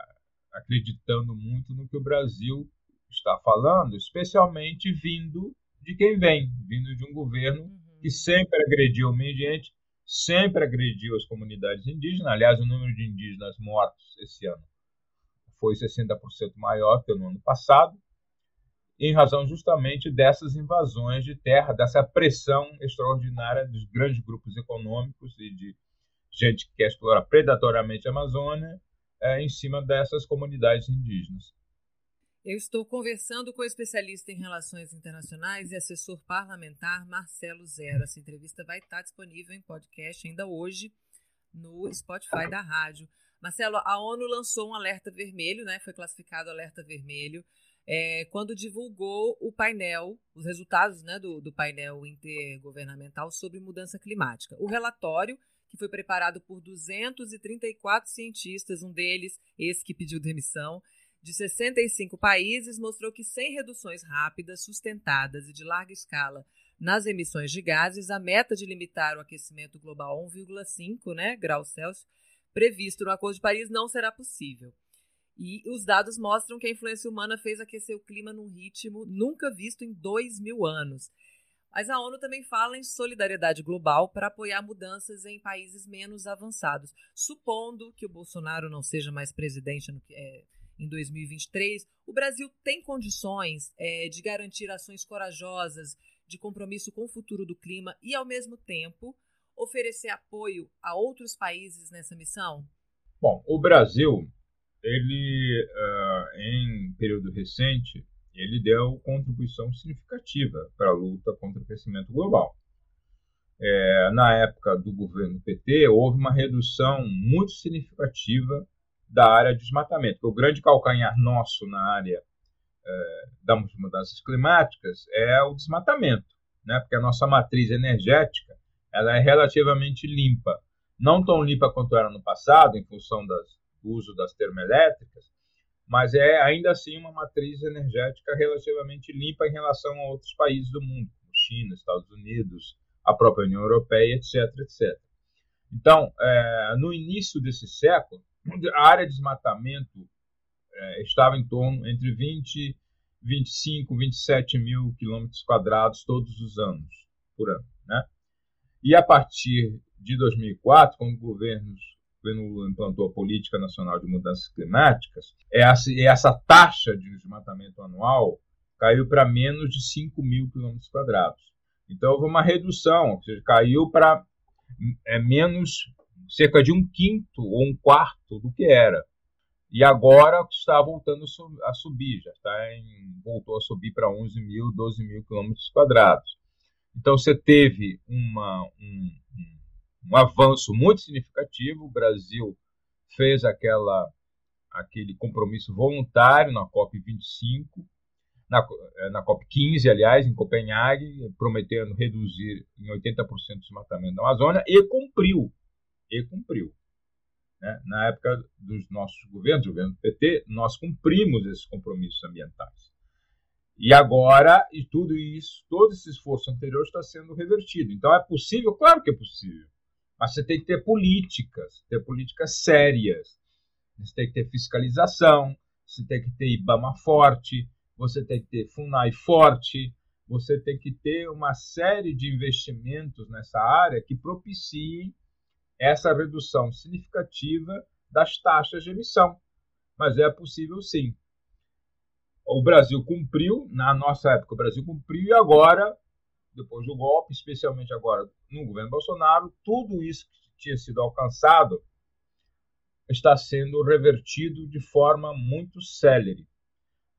acreditando muito no que o Brasil está falando, especialmente vindo de quem vem, vindo de um governo que sempre agrediu o meio ambiente, sempre agrediu as comunidades indígenas. Aliás, o número de indígenas mortos esse ano foi 60% maior que no ano passado em razão justamente dessas invasões de terra, dessa pressão extraordinária dos grandes grupos econômicos e de gente que quer explorar predatoriamente a Amazônia é, em cima dessas comunidades indígenas. Eu estou conversando com o especialista em relações internacionais e assessor parlamentar Marcelo Zero. Essa entrevista vai estar disponível em podcast ainda hoje no Spotify da rádio. Marcelo, a ONU lançou um alerta vermelho, né? Foi classificado alerta vermelho é, quando divulgou o painel, os resultados né, do, do painel intergovernamental sobre mudança climática. O relatório, que foi preparado por 234 cientistas, um deles, esse que pediu demissão, de 65 países, mostrou que sem reduções rápidas, sustentadas e de larga escala nas emissões de gases, a meta de limitar o aquecimento global a 1,5 né, graus Celsius previsto no Acordo de Paris não será possível. E os dados mostram que a influência humana fez aquecer o clima num ritmo nunca visto em dois mil anos. Mas a ONU também fala em solidariedade global para apoiar mudanças em países menos avançados. Supondo que o Bolsonaro não seja mais presidente no, é, em 2023, o Brasil tem condições é, de garantir ações corajosas de compromisso com o futuro do clima e, ao mesmo tempo, oferecer apoio a outros países nessa missão? Bom, o Brasil ele, uh, em período recente, ele deu contribuição significativa para a luta contra o aquecimento global. É, na época do governo PT, houve uma redução muito significativa da área de desmatamento. O grande calcanhar nosso na área é, das mudanças climáticas é o desmatamento, né? porque a nossa matriz energética ela é relativamente limpa. Não tão limpa quanto era no passado, em função das uso das termoelétricas, mas é ainda assim uma matriz energética relativamente limpa em relação a outros países do mundo, como China, Estados Unidos, a própria União Europeia, etc, etc. Então, é, no início desse século, a área de desmatamento é, estava em torno entre 20, 25, 27 mil quilômetros quadrados todos os anos, por ano. Né? E a partir de 2004, quando governos governo Lula implantou a Política Nacional de Mudanças Climáticas, é essa taxa de desmatamento anual caiu para menos de 5 mil quilômetros quadrados. Então, houve uma redução, ou seja, caiu para é, menos, cerca de um quinto ou um quarto do que era. E agora está voltando a subir, já está em, voltou a subir para 11 mil, 12 mil quilômetros quadrados. Então, você teve uma, um, um avanço muito significativo. O Brasil fez aquela, aquele compromisso voluntário na COP25, na, eh, na COP15, aliás, em Copenhague, prometendo reduzir em 80% o desmatamento da Amazônia, e cumpriu. E cumpriu. Né? Na época dos nossos governos, do governo do PT, nós cumprimos esses compromissos ambientais. E agora, e tudo isso, todo esse esforço anterior está sendo revertido. Então, é possível? Claro que é possível. Mas você tem que ter políticas, ter políticas sérias. Você tem que ter fiscalização, você tem que ter IBAMA forte, você tem que ter FUNAI forte, você tem que ter uma série de investimentos nessa área que propiciem essa redução significativa das taxas de emissão. Mas é possível sim. O Brasil cumpriu, na nossa época, o Brasil cumpriu e agora depois do golpe, especialmente agora no governo Bolsonaro, tudo isso que tinha sido alcançado está sendo revertido de forma muito célere.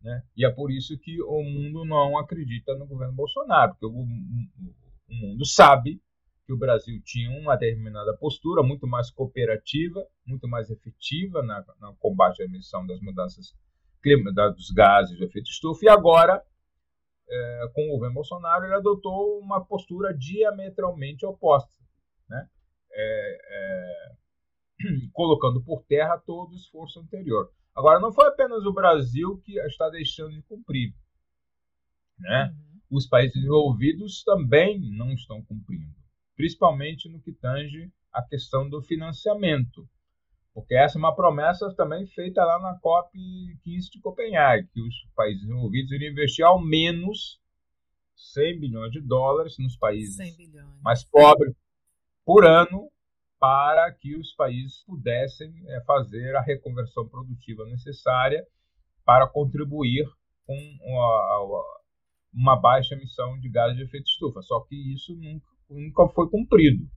Né? E é por isso que o mundo não acredita no governo Bolsonaro, porque o, o mundo sabe que o Brasil tinha uma determinada postura muito mais cooperativa, muito mais efetiva na, no combate à emissão das mudanças dos gases de efeito estufa, e agora é, com o governo Bolsonaro, ele adotou uma postura diametralmente oposta, né? É, é, <clears throat> colocando por terra todo o esforço anterior. Agora, não foi apenas o Brasil que está deixando de cumprir. Né? Uhum. Os países desenvolvidos também não estão cumprindo, principalmente no que tange a questão do financiamento. Porque essa é uma promessa também feita lá na COP 15 de Copenhague, que os países envolvidos iriam investir ao menos 100 bilhões de dólares nos países mais pobres por ano para que os países pudessem é, fazer a reconversão produtiva necessária para contribuir com uma, uma baixa emissão de gases de efeito estufa. Só que isso nunca, nunca foi cumprido.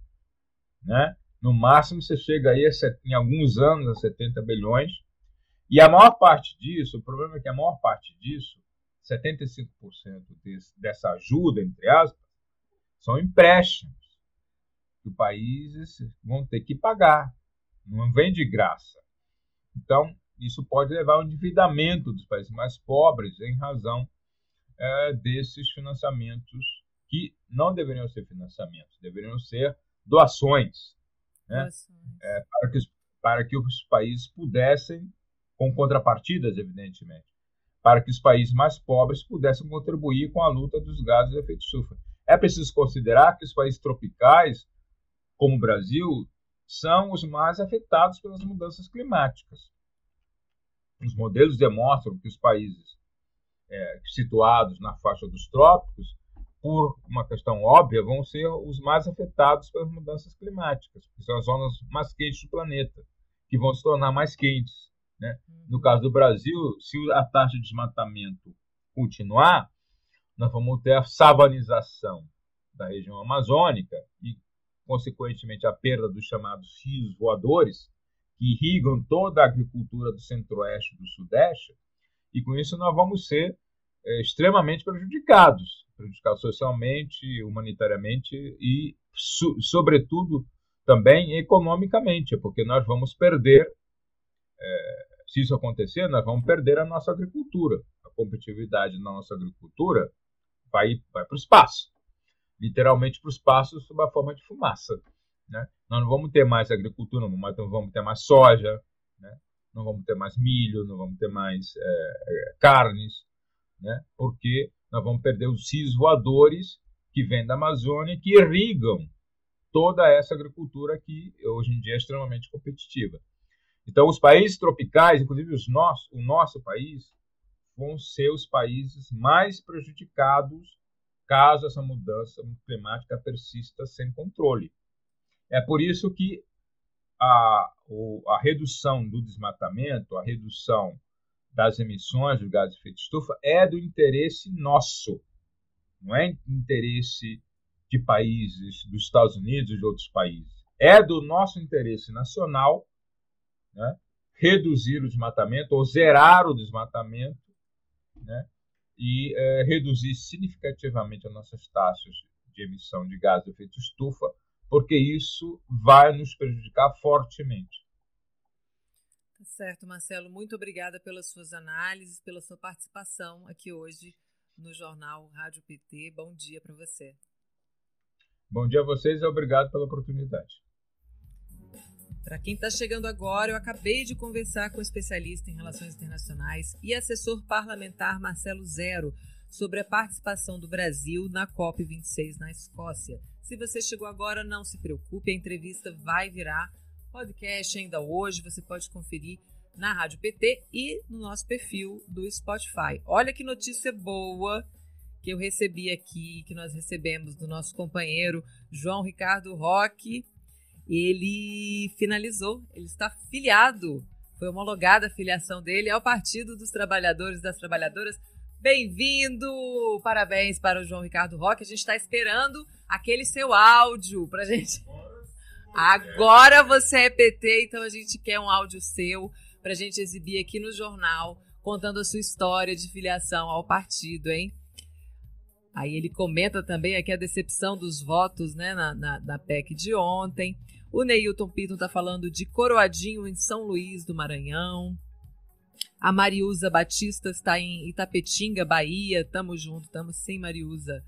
Né? No máximo, você chega aí, em alguns anos, a 70 bilhões. E a maior parte disso, o problema é que a maior parte disso, 75% desse, dessa ajuda, entre aspas, são empréstimos que os países vão ter que pagar. Não vem de graça. Então, isso pode levar ao endividamento dos países mais pobres em razão é, desses financiamentos que não deveriam ser financiamentos, deveriam ser doações né? É, para, que, para que os países pudessem, com contrapartidas, evidentemente, para que os países mais pobres pudessem contribuir com a luta dos gases de efeito estufa. É preciso considerar que os países tropicais, como o Brasil, são os mais afetados pelas mudanças climáticas. Os modelos demonstram que os países é, situados na faixa dos trópicos por uma questão óbvia, vão ser os mais afetados pelas mudanças climáticas, que são as zonas mais quentes do planeta, que vão se tornar mais quentes. Né? No caso do Brasil, se a taxa de desmatamento continuar, nós vamos ter a savanização da região amazônica e, consequentemente, a perda dos chamados rios voadores, que irrigam toda a agricultura do centro-oeste e do sudeste, e com isso nós vamos ser é, extremamente prejudicados prejudicados socialmente, humanitariamente e, so, sobretudo, também economicamente, porque nós vamos perder, é, se isso acontecer, nós vamos perder a nossa agricultura. A competitividade na nossa agricultura vai, vai para o espaço literalmente para o espaço sob a forma de fumaça. Né? Nós não vamos ter mais agricultura, não vamos ter mais soja, né? não vamos ter mais milho, não vamos ter mais é, carnes, né? porque nós vamos perder os rios voadores que vêm da Amazônia, que irrigam toda essa agricultura que hoje em dia é extremamente competitiva. Então, os países tropicais, inclusive os nossos, o nosso país, vão ser os países mais prejudicados caso essa mudança climática persista sem controle. É por isso que a, a redução do desmatamento, a redução das emissões de gases de efeito estufa é do interesse nosso, não é interesse de países, dos Estados Unidos de outros países. É do nosso interesse nacional né, reduzir o desmatamento ou zerar o desmatamento né, e é, reduzir significativamente as nossas taxas de emissão de gás de efeito estufa, porque isso vai nos prejudicar fortemente. Tá certo, Marcelo. Muito obrigada pelas suas análises, pela sua participação aqui hoje no Jornal Rádio PT. Bom dia para você. Bom dia a vocês e obrigado pela oportunidade. Para quem está chegando agora, eu acabei de conversar com o especialista em relações internacionais e assessor parlamentar Marcelo Zero sobre a participação do Brasil na COP26 na Escócia. Se você chegou agora, não se preocupe, a entrevista vai virar podcast ainda hoje, você pode conferir na Rádio PT e no nosso perfil do Spotify. Olha que notícia boa que eu recebi aqui, que nós recebemos do nosso companheiro João Ricardo Roque ele finalizou, ele está filiado, foi homologada a filiação dele ao Partido dos Trabalhadores e das Trabalhadoras. Bem-vindo! Parabéns para o João Ricardo Roque. A gente está esperando aquele seu áudio para gente. Agora você é PT, então a gente quer um áudio seu para a gente exibir aqui no jornal, contando a sua história de filiação ao partido, hein? Aí ele comenta também aqui a decepção dos votos né, na, na, na PEC de ontem. O Neilton Pinto está falando de Coroadinho em São Luís do Maranhão. A Mariusa Batista está em Itapetinga, Bahia. Tamo junto, tamo sim, Mariusa.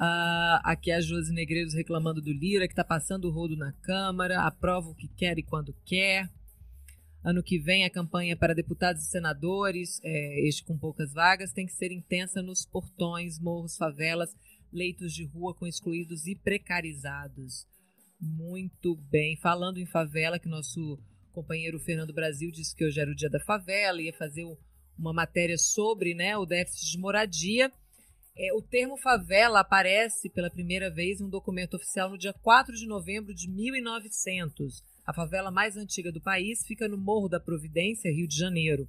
Uh, aqui é a Josi Negreiros reclamando do Lira, que está passando o rodo na Câmara, aprova o que quer e quando quer. Ano que vem, a campanha para deputados e senadores, é, este com poucas vagas, tem que ser intensa nos portões, morros, favelas, leitos de rua com excluídos e precarizados. Muito bem. Falando em favela, que nosso companheiro Fernando Brasil disse que hoje era o dia da favela, ia fazer uma matéria sobre né, o déficit de moradia. É, o termo favela aparece pela primeira vez em um documento oficial no dia 4 de novembro de 1900. A favela mais antiga do país fica no Morro da Providência, Rio de Janeiro.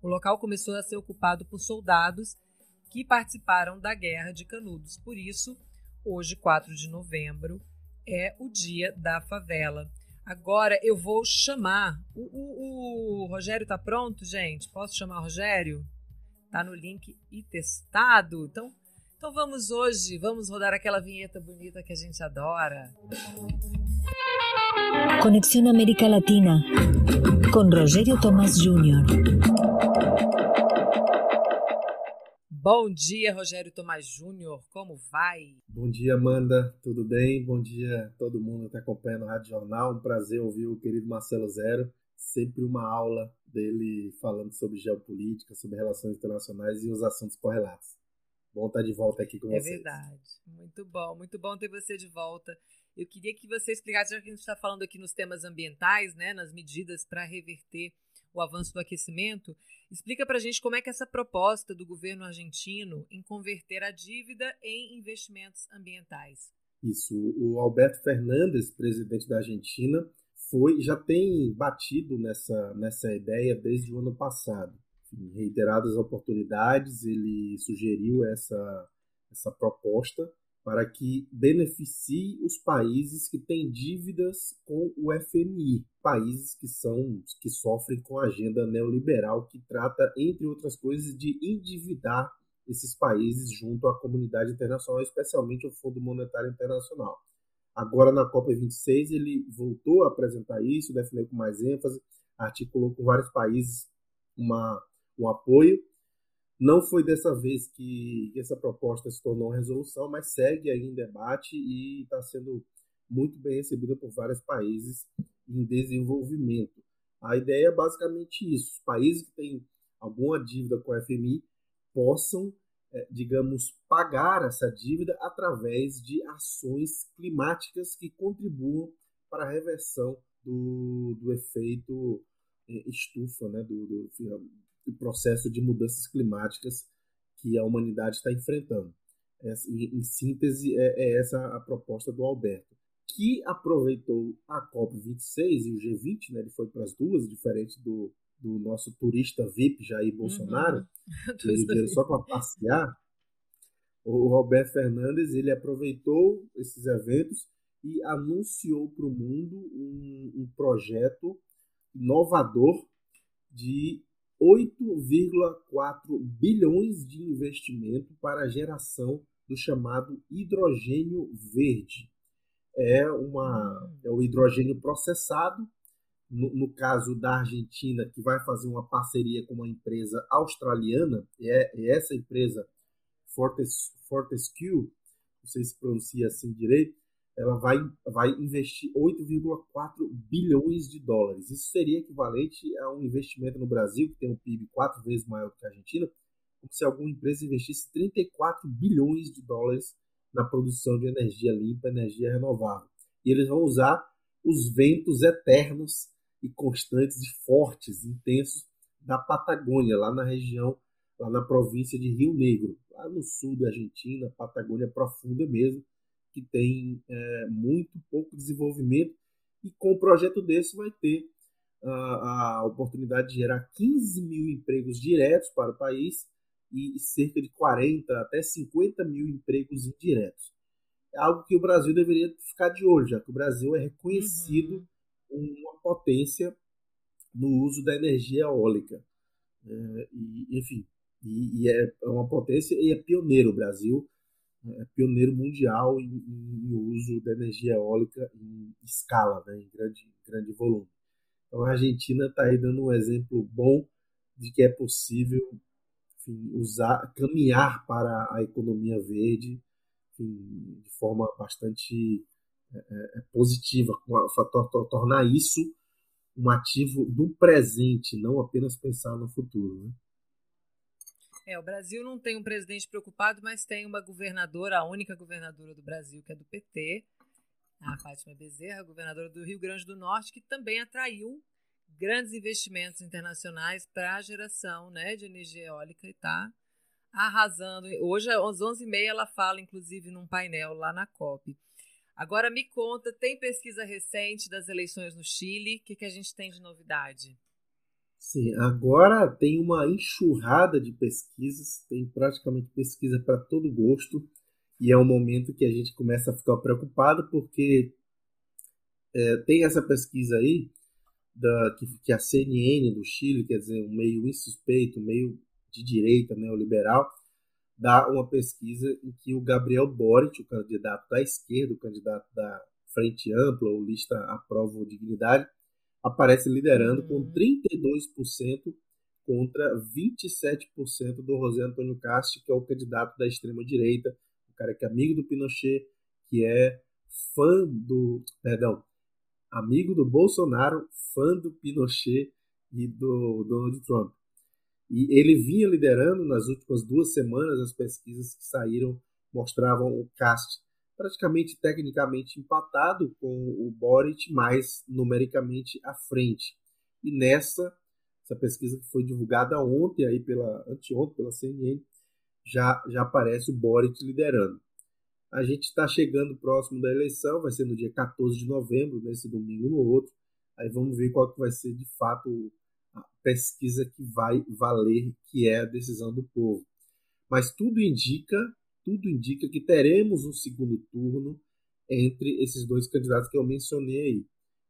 O local começou a ser ocupado por soldados que participaram da Guerra de Canudos. Por isso, hoje, 4 de novembro, é o dia da favela. Agora eu vou chamar. O, o, o Rogério tá pronto, gente? Posso chamar o Rogério? Tá no link e testado. Então, então vamos hoje, vamos rodar aquela vinheta bonita que a gente adora. Conexão América Latina com Rogério Tomás Júnior. Bom dia, Rogério Tomás Júnior, como vai? Bom dia, Amanda, tudo bem? Bom dia todo mundo que está acompanhando o Rádio Jornal. Um prazer ouvir o querido Marcelo Zero. Sempre uma aula dele falando sobre geopolítica, sobre relações internacionais e os assuntos correlatos. Bom estar de volta aqui com é vocês. É verdade, muito bom, muito bom ter você de volta. Eu queria que você explicasse, já que a gente está falando aqui nos temas ambientais, né, nas medidas para reverter o avanço do aquecimento, explica para a gente como é que essa proposta do governo argentino em converter a dívida em investimentos ambientais. Isso, o Alberto Fernandes, presidente da Argentina, foi já tem batido nessa, nessa ideia desde o ano passado. Em reiteradas oportunidades, ele sugeriu essa, essa proposta para que beneficie os países que têm dívidas com o FMI, países que são que sofrem com a agenda neoliberal que trata, entre outras coisas, de endividar esses países junto à comunidade internacional, especialmente o Fundo Monetário Internacional. Agora na COP 26 ele voltou a apresentar isso, defendeu com mais ênfase, articulou com vários países uma, um apoio não foi dessa vez que essa proposta se tornou resolução, mas segue aí em debate e está sendo muito bem recebida por vários países em desenvolvimento. A ideia é basicamente isso: os países que têm alguma dívida com a FMI possam, é, digamos, pagar essa dívida através de ações climáticas que contribuam para a reversão do, do efeito é, estufa, né, do, do, o processo de mudanças climáticas que a humanidade está enfrentando. em, síntese, é, é, essa a proposta do Alberto. que aproveitou a COP26 e o G20, né, ele foi para as duas, diferente do, do nosso turista VIP Jair Bolsonaro, uhum. <laughs> que usa dinheiro só para passear. O Roberto Fernandes ele aproveitou esses eventos e anunciou para o mundo um, um projeto inovador de 8,4 bilhões de investimento para a geração do chamado hidrogênio verde. É, uma, é o hidrogênio processado, no, no, caso da Argentina, que vai fazer uma parceria com uma empresa australiana, é, é essa empresa Fortes, Fortescue, não sei se pronuncia assim direito, ela vai, vai investir 8,4 bilhões de dólares. Isso seria equivalente a um investimento no Brasil, que tem um PIB quatro vezes maior que a Argentina, como se alguma empresa investisse 34 bilhões de dólares na produção de energia limpa, energia renovável. E eles vão usar os ventos eternos e constantes e fortes, intensos da Patagônia, lá na região, lá na província de Rio Negro, lá no sul da Argentina, Patagônia profunda mesmo, que tem é, muito pouco desenvolvimento, e com um projeto desse vai ter a, a oportunidade de gerar 15 mil empregos diretos para o país e cerca de 40 até 50 mil empregos indiretos. É algo que o Brasil deveria ficar de olho, já que o Brasil é reconhecido uhum. uma potência no uso da energia eólica. É, e, enfim, e, e, é uma potência e é pioneiro. O Brasil é pioneiro mundial em, em, uso da energia eólica em escala, né, em grande, grande volume. Então a Argentina está aí dando um exemplo bom de que é possível enfim, usar, caminhar para a economia verde enfim, de forma bastante é, é, é positiva, tornar isso um ativo do presente, não apenas pensar no futuro. Né? É, o Brasil não tem um presidente preocupado, mas tem uma governadora, a única governadora do Brasil, que é do PT, a Fátima Bezerra, governadora do Rio Grande do Norte, que também atraiu grandes investimentos internacionais para a geração né, de energia eólica e está arrasando. Hoje, às 11h30, ela fala, inclusive, num painel lá na COP. Agora me conta, tem pesquisa recente das eleições no Chile? O que, que a gente tem de novidade? Sim, agora tem uma enxurrada de pesquisas, tem praticamente pesquisa para todo gosto, e é um momento que a gente começa a ficar preocupado, porque é, tem essa pesquisa aí, da, que, que, a CNN do Chile, quer dizer, um meio insuspeito, um meio de direita neoliberal, dá uma pesquisa em que o Gabriel Boric, o candidato da esquerda, o candidato da Frente Ampla, ou lista Aprova Dignidade, aparece liderando com 32% uhum. contra 27% do José Antônio Castro, que é o candidato da extrema-direita, o cara que é amigo do Pinochet, que é fã do. Perdão, amigo do Bolsonaro, fã do Pinochet e do Donald Trump. E ele vinha liderando nas últimas duas semanas as pesquisas que saíram mostravam o Cast praticamente tecnicamente empatado com o Boric, mas numericamente à frente. E nessa, essa pesquisa que foi divulgada ontem aí pela anteontem pela CNN, já já aparece o Boric liderando. A gente está chegando próximo da eleição, vai ser no dia 14 de novembro, nesse domingo no outro. Aí vamos ver qual que vai ser de fato a pesquisa que vai valer, que é a decisão do povo. Mas tudo indica tudo indica que teremos um segundo turno entre esses dois candidatos que eu mencionei aí.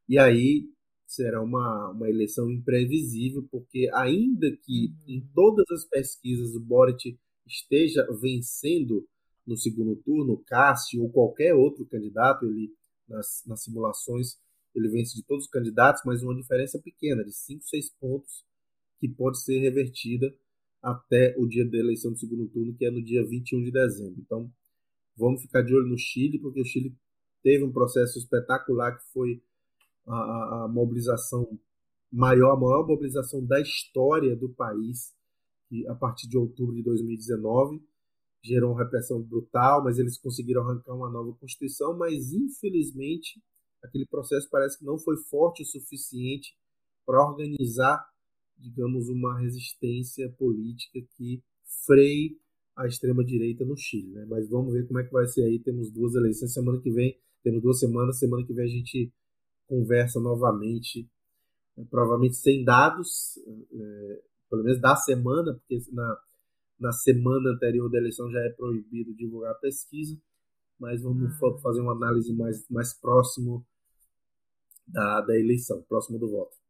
E aí será uma, uma eleição imprevisível, porque ainda que uhum. em todas as pesquisas o Boric esteja vencendo no segundo turno, Cássio ou qualquer outro candidato, ele nas, nas simulações ele vence de todos os candidatos, mas uma diferença pequena, de 5, 6 pontos, que pode ser revertida até o dia da eleição do segundo turno, que é no dia 21 de dezembro. Então, vamos ficar de olho no Chile, porque o Chile teve um processo espetacular que foi a, a, mobilização maior, a maior mobilização da história do país, que a partir de outubro de 2019 gerou uma repressão brutal, mas eles conseguiram arrancar uma nova constituição, mas infelizmente aquele processo parece que não foi forte o suficiente para organizar digamos, uma resistência política que freie a extrema-direita no Chile. Né? Mas vamos ver como é que vai ser aí. Temos duas eleições semana que vem. Temos duas semanas, semana que vem a gente conversa novamente, né, provavelmente sem dados, é, pelo menos da semana, porque na, na semana anterior da eleição já é proibido divulgar pesquisa, mas vamos ah. fazer uma análise mais, mais próximo da, da eleição, próximo do voto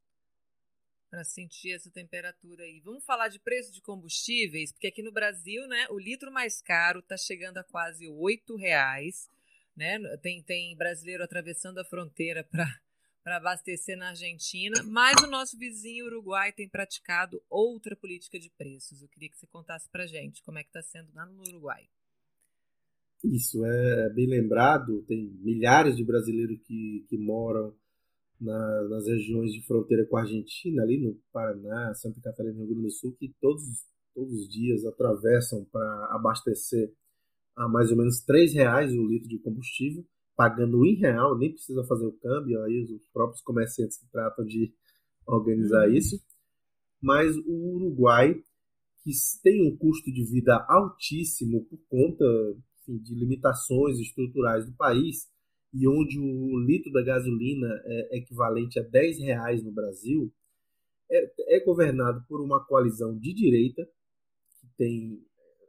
para sentir essa temperatura aí. Vamos falar de preço de combustíveis, porque aqui no Brasil, né, o litro mais caro está chegando a quase oito reais, né? Tem, tem brasileiro atravessando a fronteira <laughs> para para abastecer na Argentina, mas o nosso vizinho Uruguai tem praticado outra política de preços. Eu queria que você contasse para gente como é que está sendo lá no Uruguai. Isso é bem lembrado. Tem milhares de brasileiros que, que moram na, nas regiões de fronteira com a Argentina, ali no Paraná, Santa Catarina, Rio Grande do Sul, que todos, todos os dias atravessam para abastecer a mais ou menos R$ reais o litro de combustível, pagando em real, nem precisa fazer o câmbio, aí os próprios comerciantes que tratam de organizar uhum. isso. Mas o Uruguai, que tem um custo de vida altíssimo por conta enfim, de limitações estruturais do país, e onde o litro da gasolina é equivalente a 10 reais no Brasil, é, é governado por uma coalizão de direita, que tem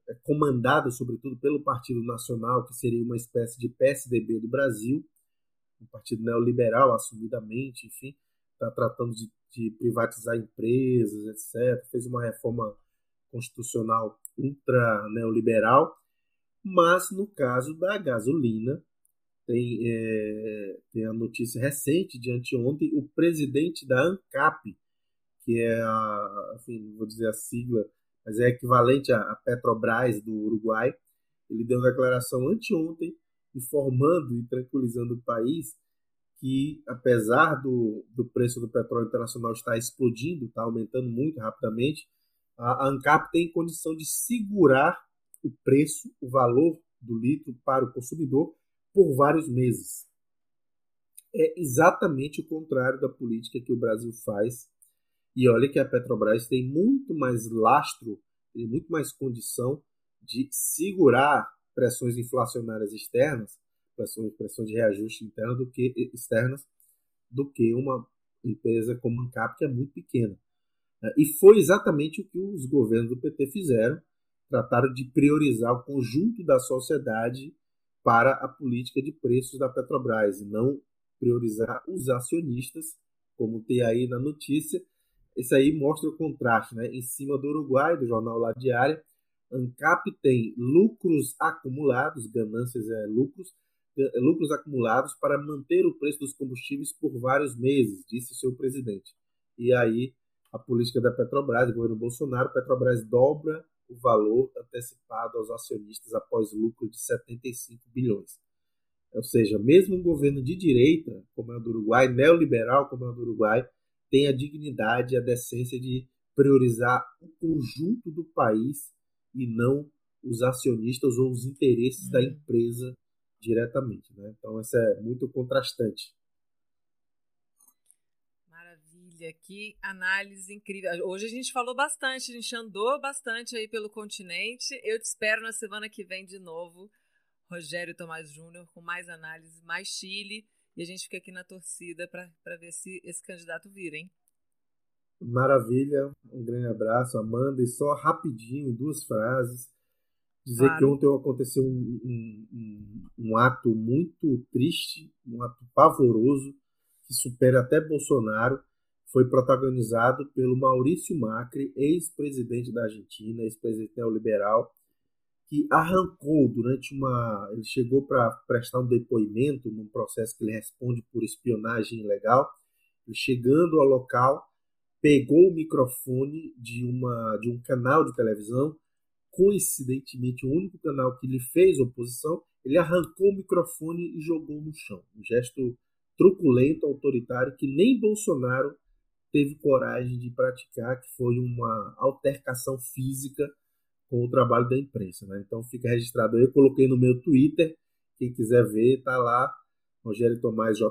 é comandada sobretudo pelo Partido Nacional, que seria uma espécie de PSDB do Brasil, um partido neoliberal assumidamente, enfim, está tratando de, de, privatizar empresas, etc. Fez uma reforma constitucional ultra neoliberal, mas no caso da gasolina, tem, é, tem a notícia recente de anteontem, o presidente da ANCAP, que é a, enfim, vou dizer a sigla, mas é equivalente à Petrobras do Uruguai, ele deu uma declaração anteontem informando e tranquilizando o país que, apesar do, do preço do petróleo internacional estar explodindo, está aumentando muito rapidamente, a ANCAP tem condição de segurar o preço, o valor do litro para o consumidor, por vários meses. É exatamente o contrário da política que o Brasil faz. E olha que a Petrobras tem muito mais lastro, tem muito mais condição de segurar pressões inflacionárias externas, pressões, pressões de reajuste interno do que externas, do que uma empresa como a Ancap, que é muito pequena. E foi exatamente o que os governos do PT fizeram, trataram de priorizar o conjunto da sociedade para a política de preços da Petrobras e não priorizar os acionistas, como tem aí na notícia. Isso aí mostra o contraste, né? Em cima do Uruguai, do jornal lá diária, ANCAP tem lucros acumulados, ganâncias é lucros, é, lucros acumulados para manter o preço dos combustíveis por vários meses, disse seu presidente. E aí a política da Petrobras, do governo Bolsonaro, Petrobras dobra o valor antecipado aos acionistas após lucro de 75 bilhões. Ou seja, mesmo um governo de direita, como é o do Uruguai, neoliberal como é o do Uruguai, tem a dignidade e a decência de priorizar o conjunto do país e não os acionistas ou os interesses hum. da empresa diretamente. Né? Então, isso é muito contrastante. Que análise incrível. Hoje a gente falou bastante, a gente andou bastante aí pelo continente. Eu te espero na semana que vem de novo, Rogério Tomás Júnior, com mais análise, mais Chile. E a gente fica aqui na torcida para ver se esse candidato vira, hein? Maravilha, um grande abraço, Amanda. E só rapidinho, duas frases. Dizer claro. que ontem aconteceu um, um, um, um ato muito triste, um ato pavoroso, que supera até Bolsonaro foi protagonizado pelo Maurício Macri, ex-presidente da Argentina, ex-presidente neoliberal, que arrancou durante uma. Ele chegou para prestar um depoimento num processo que ele responde por espionagem ilegal. Ele chegando ao local, pegou o microfone de, uma, de um canal de televisão, coincidentemente o único canal que lhe fez oposição, ele arrancou o microfone e jogou no chão. Um gesto truculento, autoritário, que nem Bolsonaro teve coragem de praticar, que foi uma altercação física com o trabalho da imprensa. Né? Então fica registrado aí, eu coloquei no meu Twitter, quem quiser ver, tá lá, Rogério Tomás JR,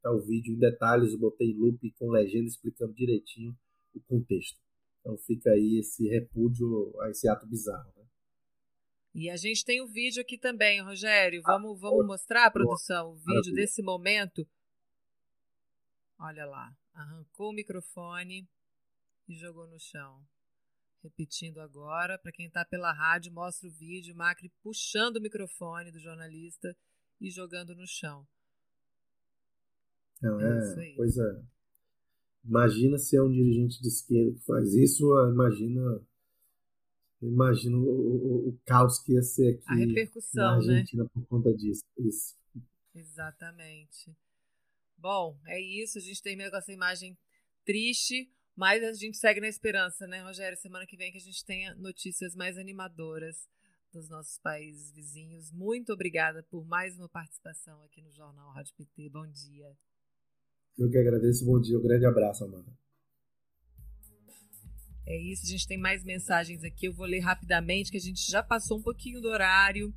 tá o vídeo em detalhes, eu botei loop com legenda explicando direitinho o contexto. Então fica aí esse repúdio a esse ato bizarro. Né? E a gente tem o vídeo aqui também, Rogério. Vamos, vamos mostrar, produção, o vídeo desse momento. Olha lá. Arrancou o microfone e jogou no chão. Repetindo agora, para quem está pela rádio, mostra o vídeo, Macri puxando o microfone do jornalista e jogando no chão. Não, é, é coisa. Imagina se é um dirigente de esquerda que faz isso, imagina imagina o, o, o, caos que ia ser aqui a repercussão, na né? Argentina né? por conta disso. Isso. Exatamente. Bom, é isso. A gente termina com essa imagem triste, mas a gente segue na esperança, né, Rogério? Semana que vem que a gente tenha notícias mais animadoras dos nossos países vizinhos. Muito obrigada por mais uma participação aqui no Jornal Rádio PT. Bom dia. Eu que agradeço. Bom dia. Um grande abraço, Amanda. É isso, a gente tem mais mensagens aqui. Eu vou ler rapidamente, que a gente já passou um pouquinho do horário.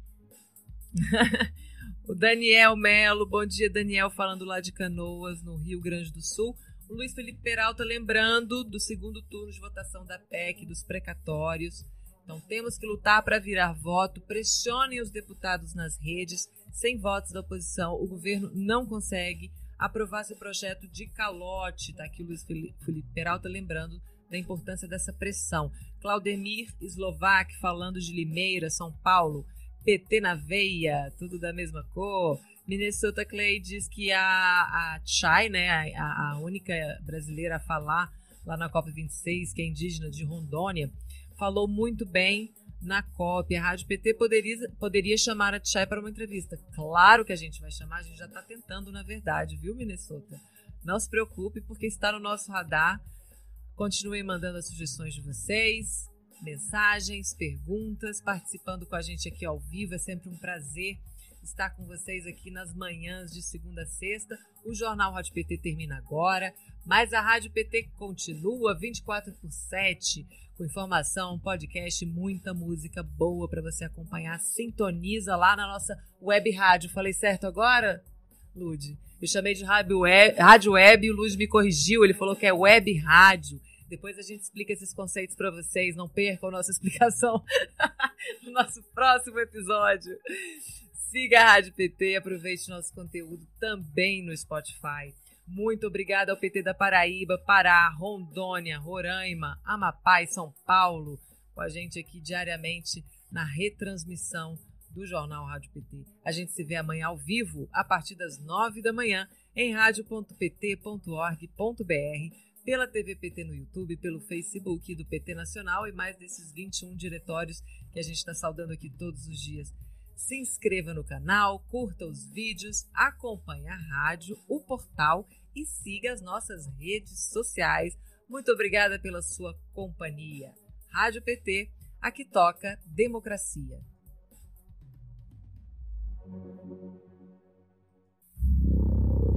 <laughs> o Daniel Melo, bom dia, Daniel, falando lá de Canoas, no Rio Grande do Sul. O Luiz Felipe Peralta lembrando do segundo turno de votação da PEC, dos precatórios. Então temos que lutar para virar voto, pressionem os deputados nas redes. Sem votos da oposição, o governo não consegue aprovar seu projeto de calote. Tá aqui o Luiz Felipe Peralta lembrando da importância dessa pressão. Claudemir Slovak falando de Limeira, São Paulo. PT na veia, tudo da mesma cor. Minnesota Clay diz que a, a Chai, né, a, a única brasileira a falar lá na COP26, que é indígena de Rondônia, falou muito bem na COP. A Rádio PT poderia, poderia chamar a Tchai para uma entrevista. Claro que a gente vai chamar, a gente já está tentando, na verdade, viu, Minnesota? Não se preocupe, porque está no nosso radar. Continuem mandando as sugestões de vocês, mensagens, perguntas, participando com a gente aqui ao vivo. É sempre um prazer estar com vocês aqui nas manhãs de segunda a sexta. O Jornal Rádio PT termina agora, mas a Rádio PT continua 24 por 7 com informação, podcast, muita música boa para você acompanhar. Sintoniza lá na nossa web rádio. Falei certo agora, Lude? Eu chamei de rádio web, rádio web e o Lude me corrigiu. Ele falou que é web rádio. Depois a gente explica esses conceitos para vocês. Não percam nossa <laughs> explicação no nosso próximo episódio. Siga a Rádio PT, aproveite nosso conteúdo também no Spotify. Muito obrigada ao PT da Paraíba, Pará, Rondônia, Roraima, Amapá e São Paulo, com a gente aqui diariamente na retransmissão do Jornal Rádio PT. A gente se vê amanhã ao vivo, a partir das nove da manhã, em radio.pt.org.br, pela TV PT no YouTube, pelo Facebook do PT Nacional e mais desses 21 diretórios que a gente está saudando aqui todos os dias. Se inscreva no canal, curta os vídeos, acompanhe a rádio, o portal e siga as nossas redes sociais. Muito obrigada pela sua companhia. Rádio PT, aqui toca democracia.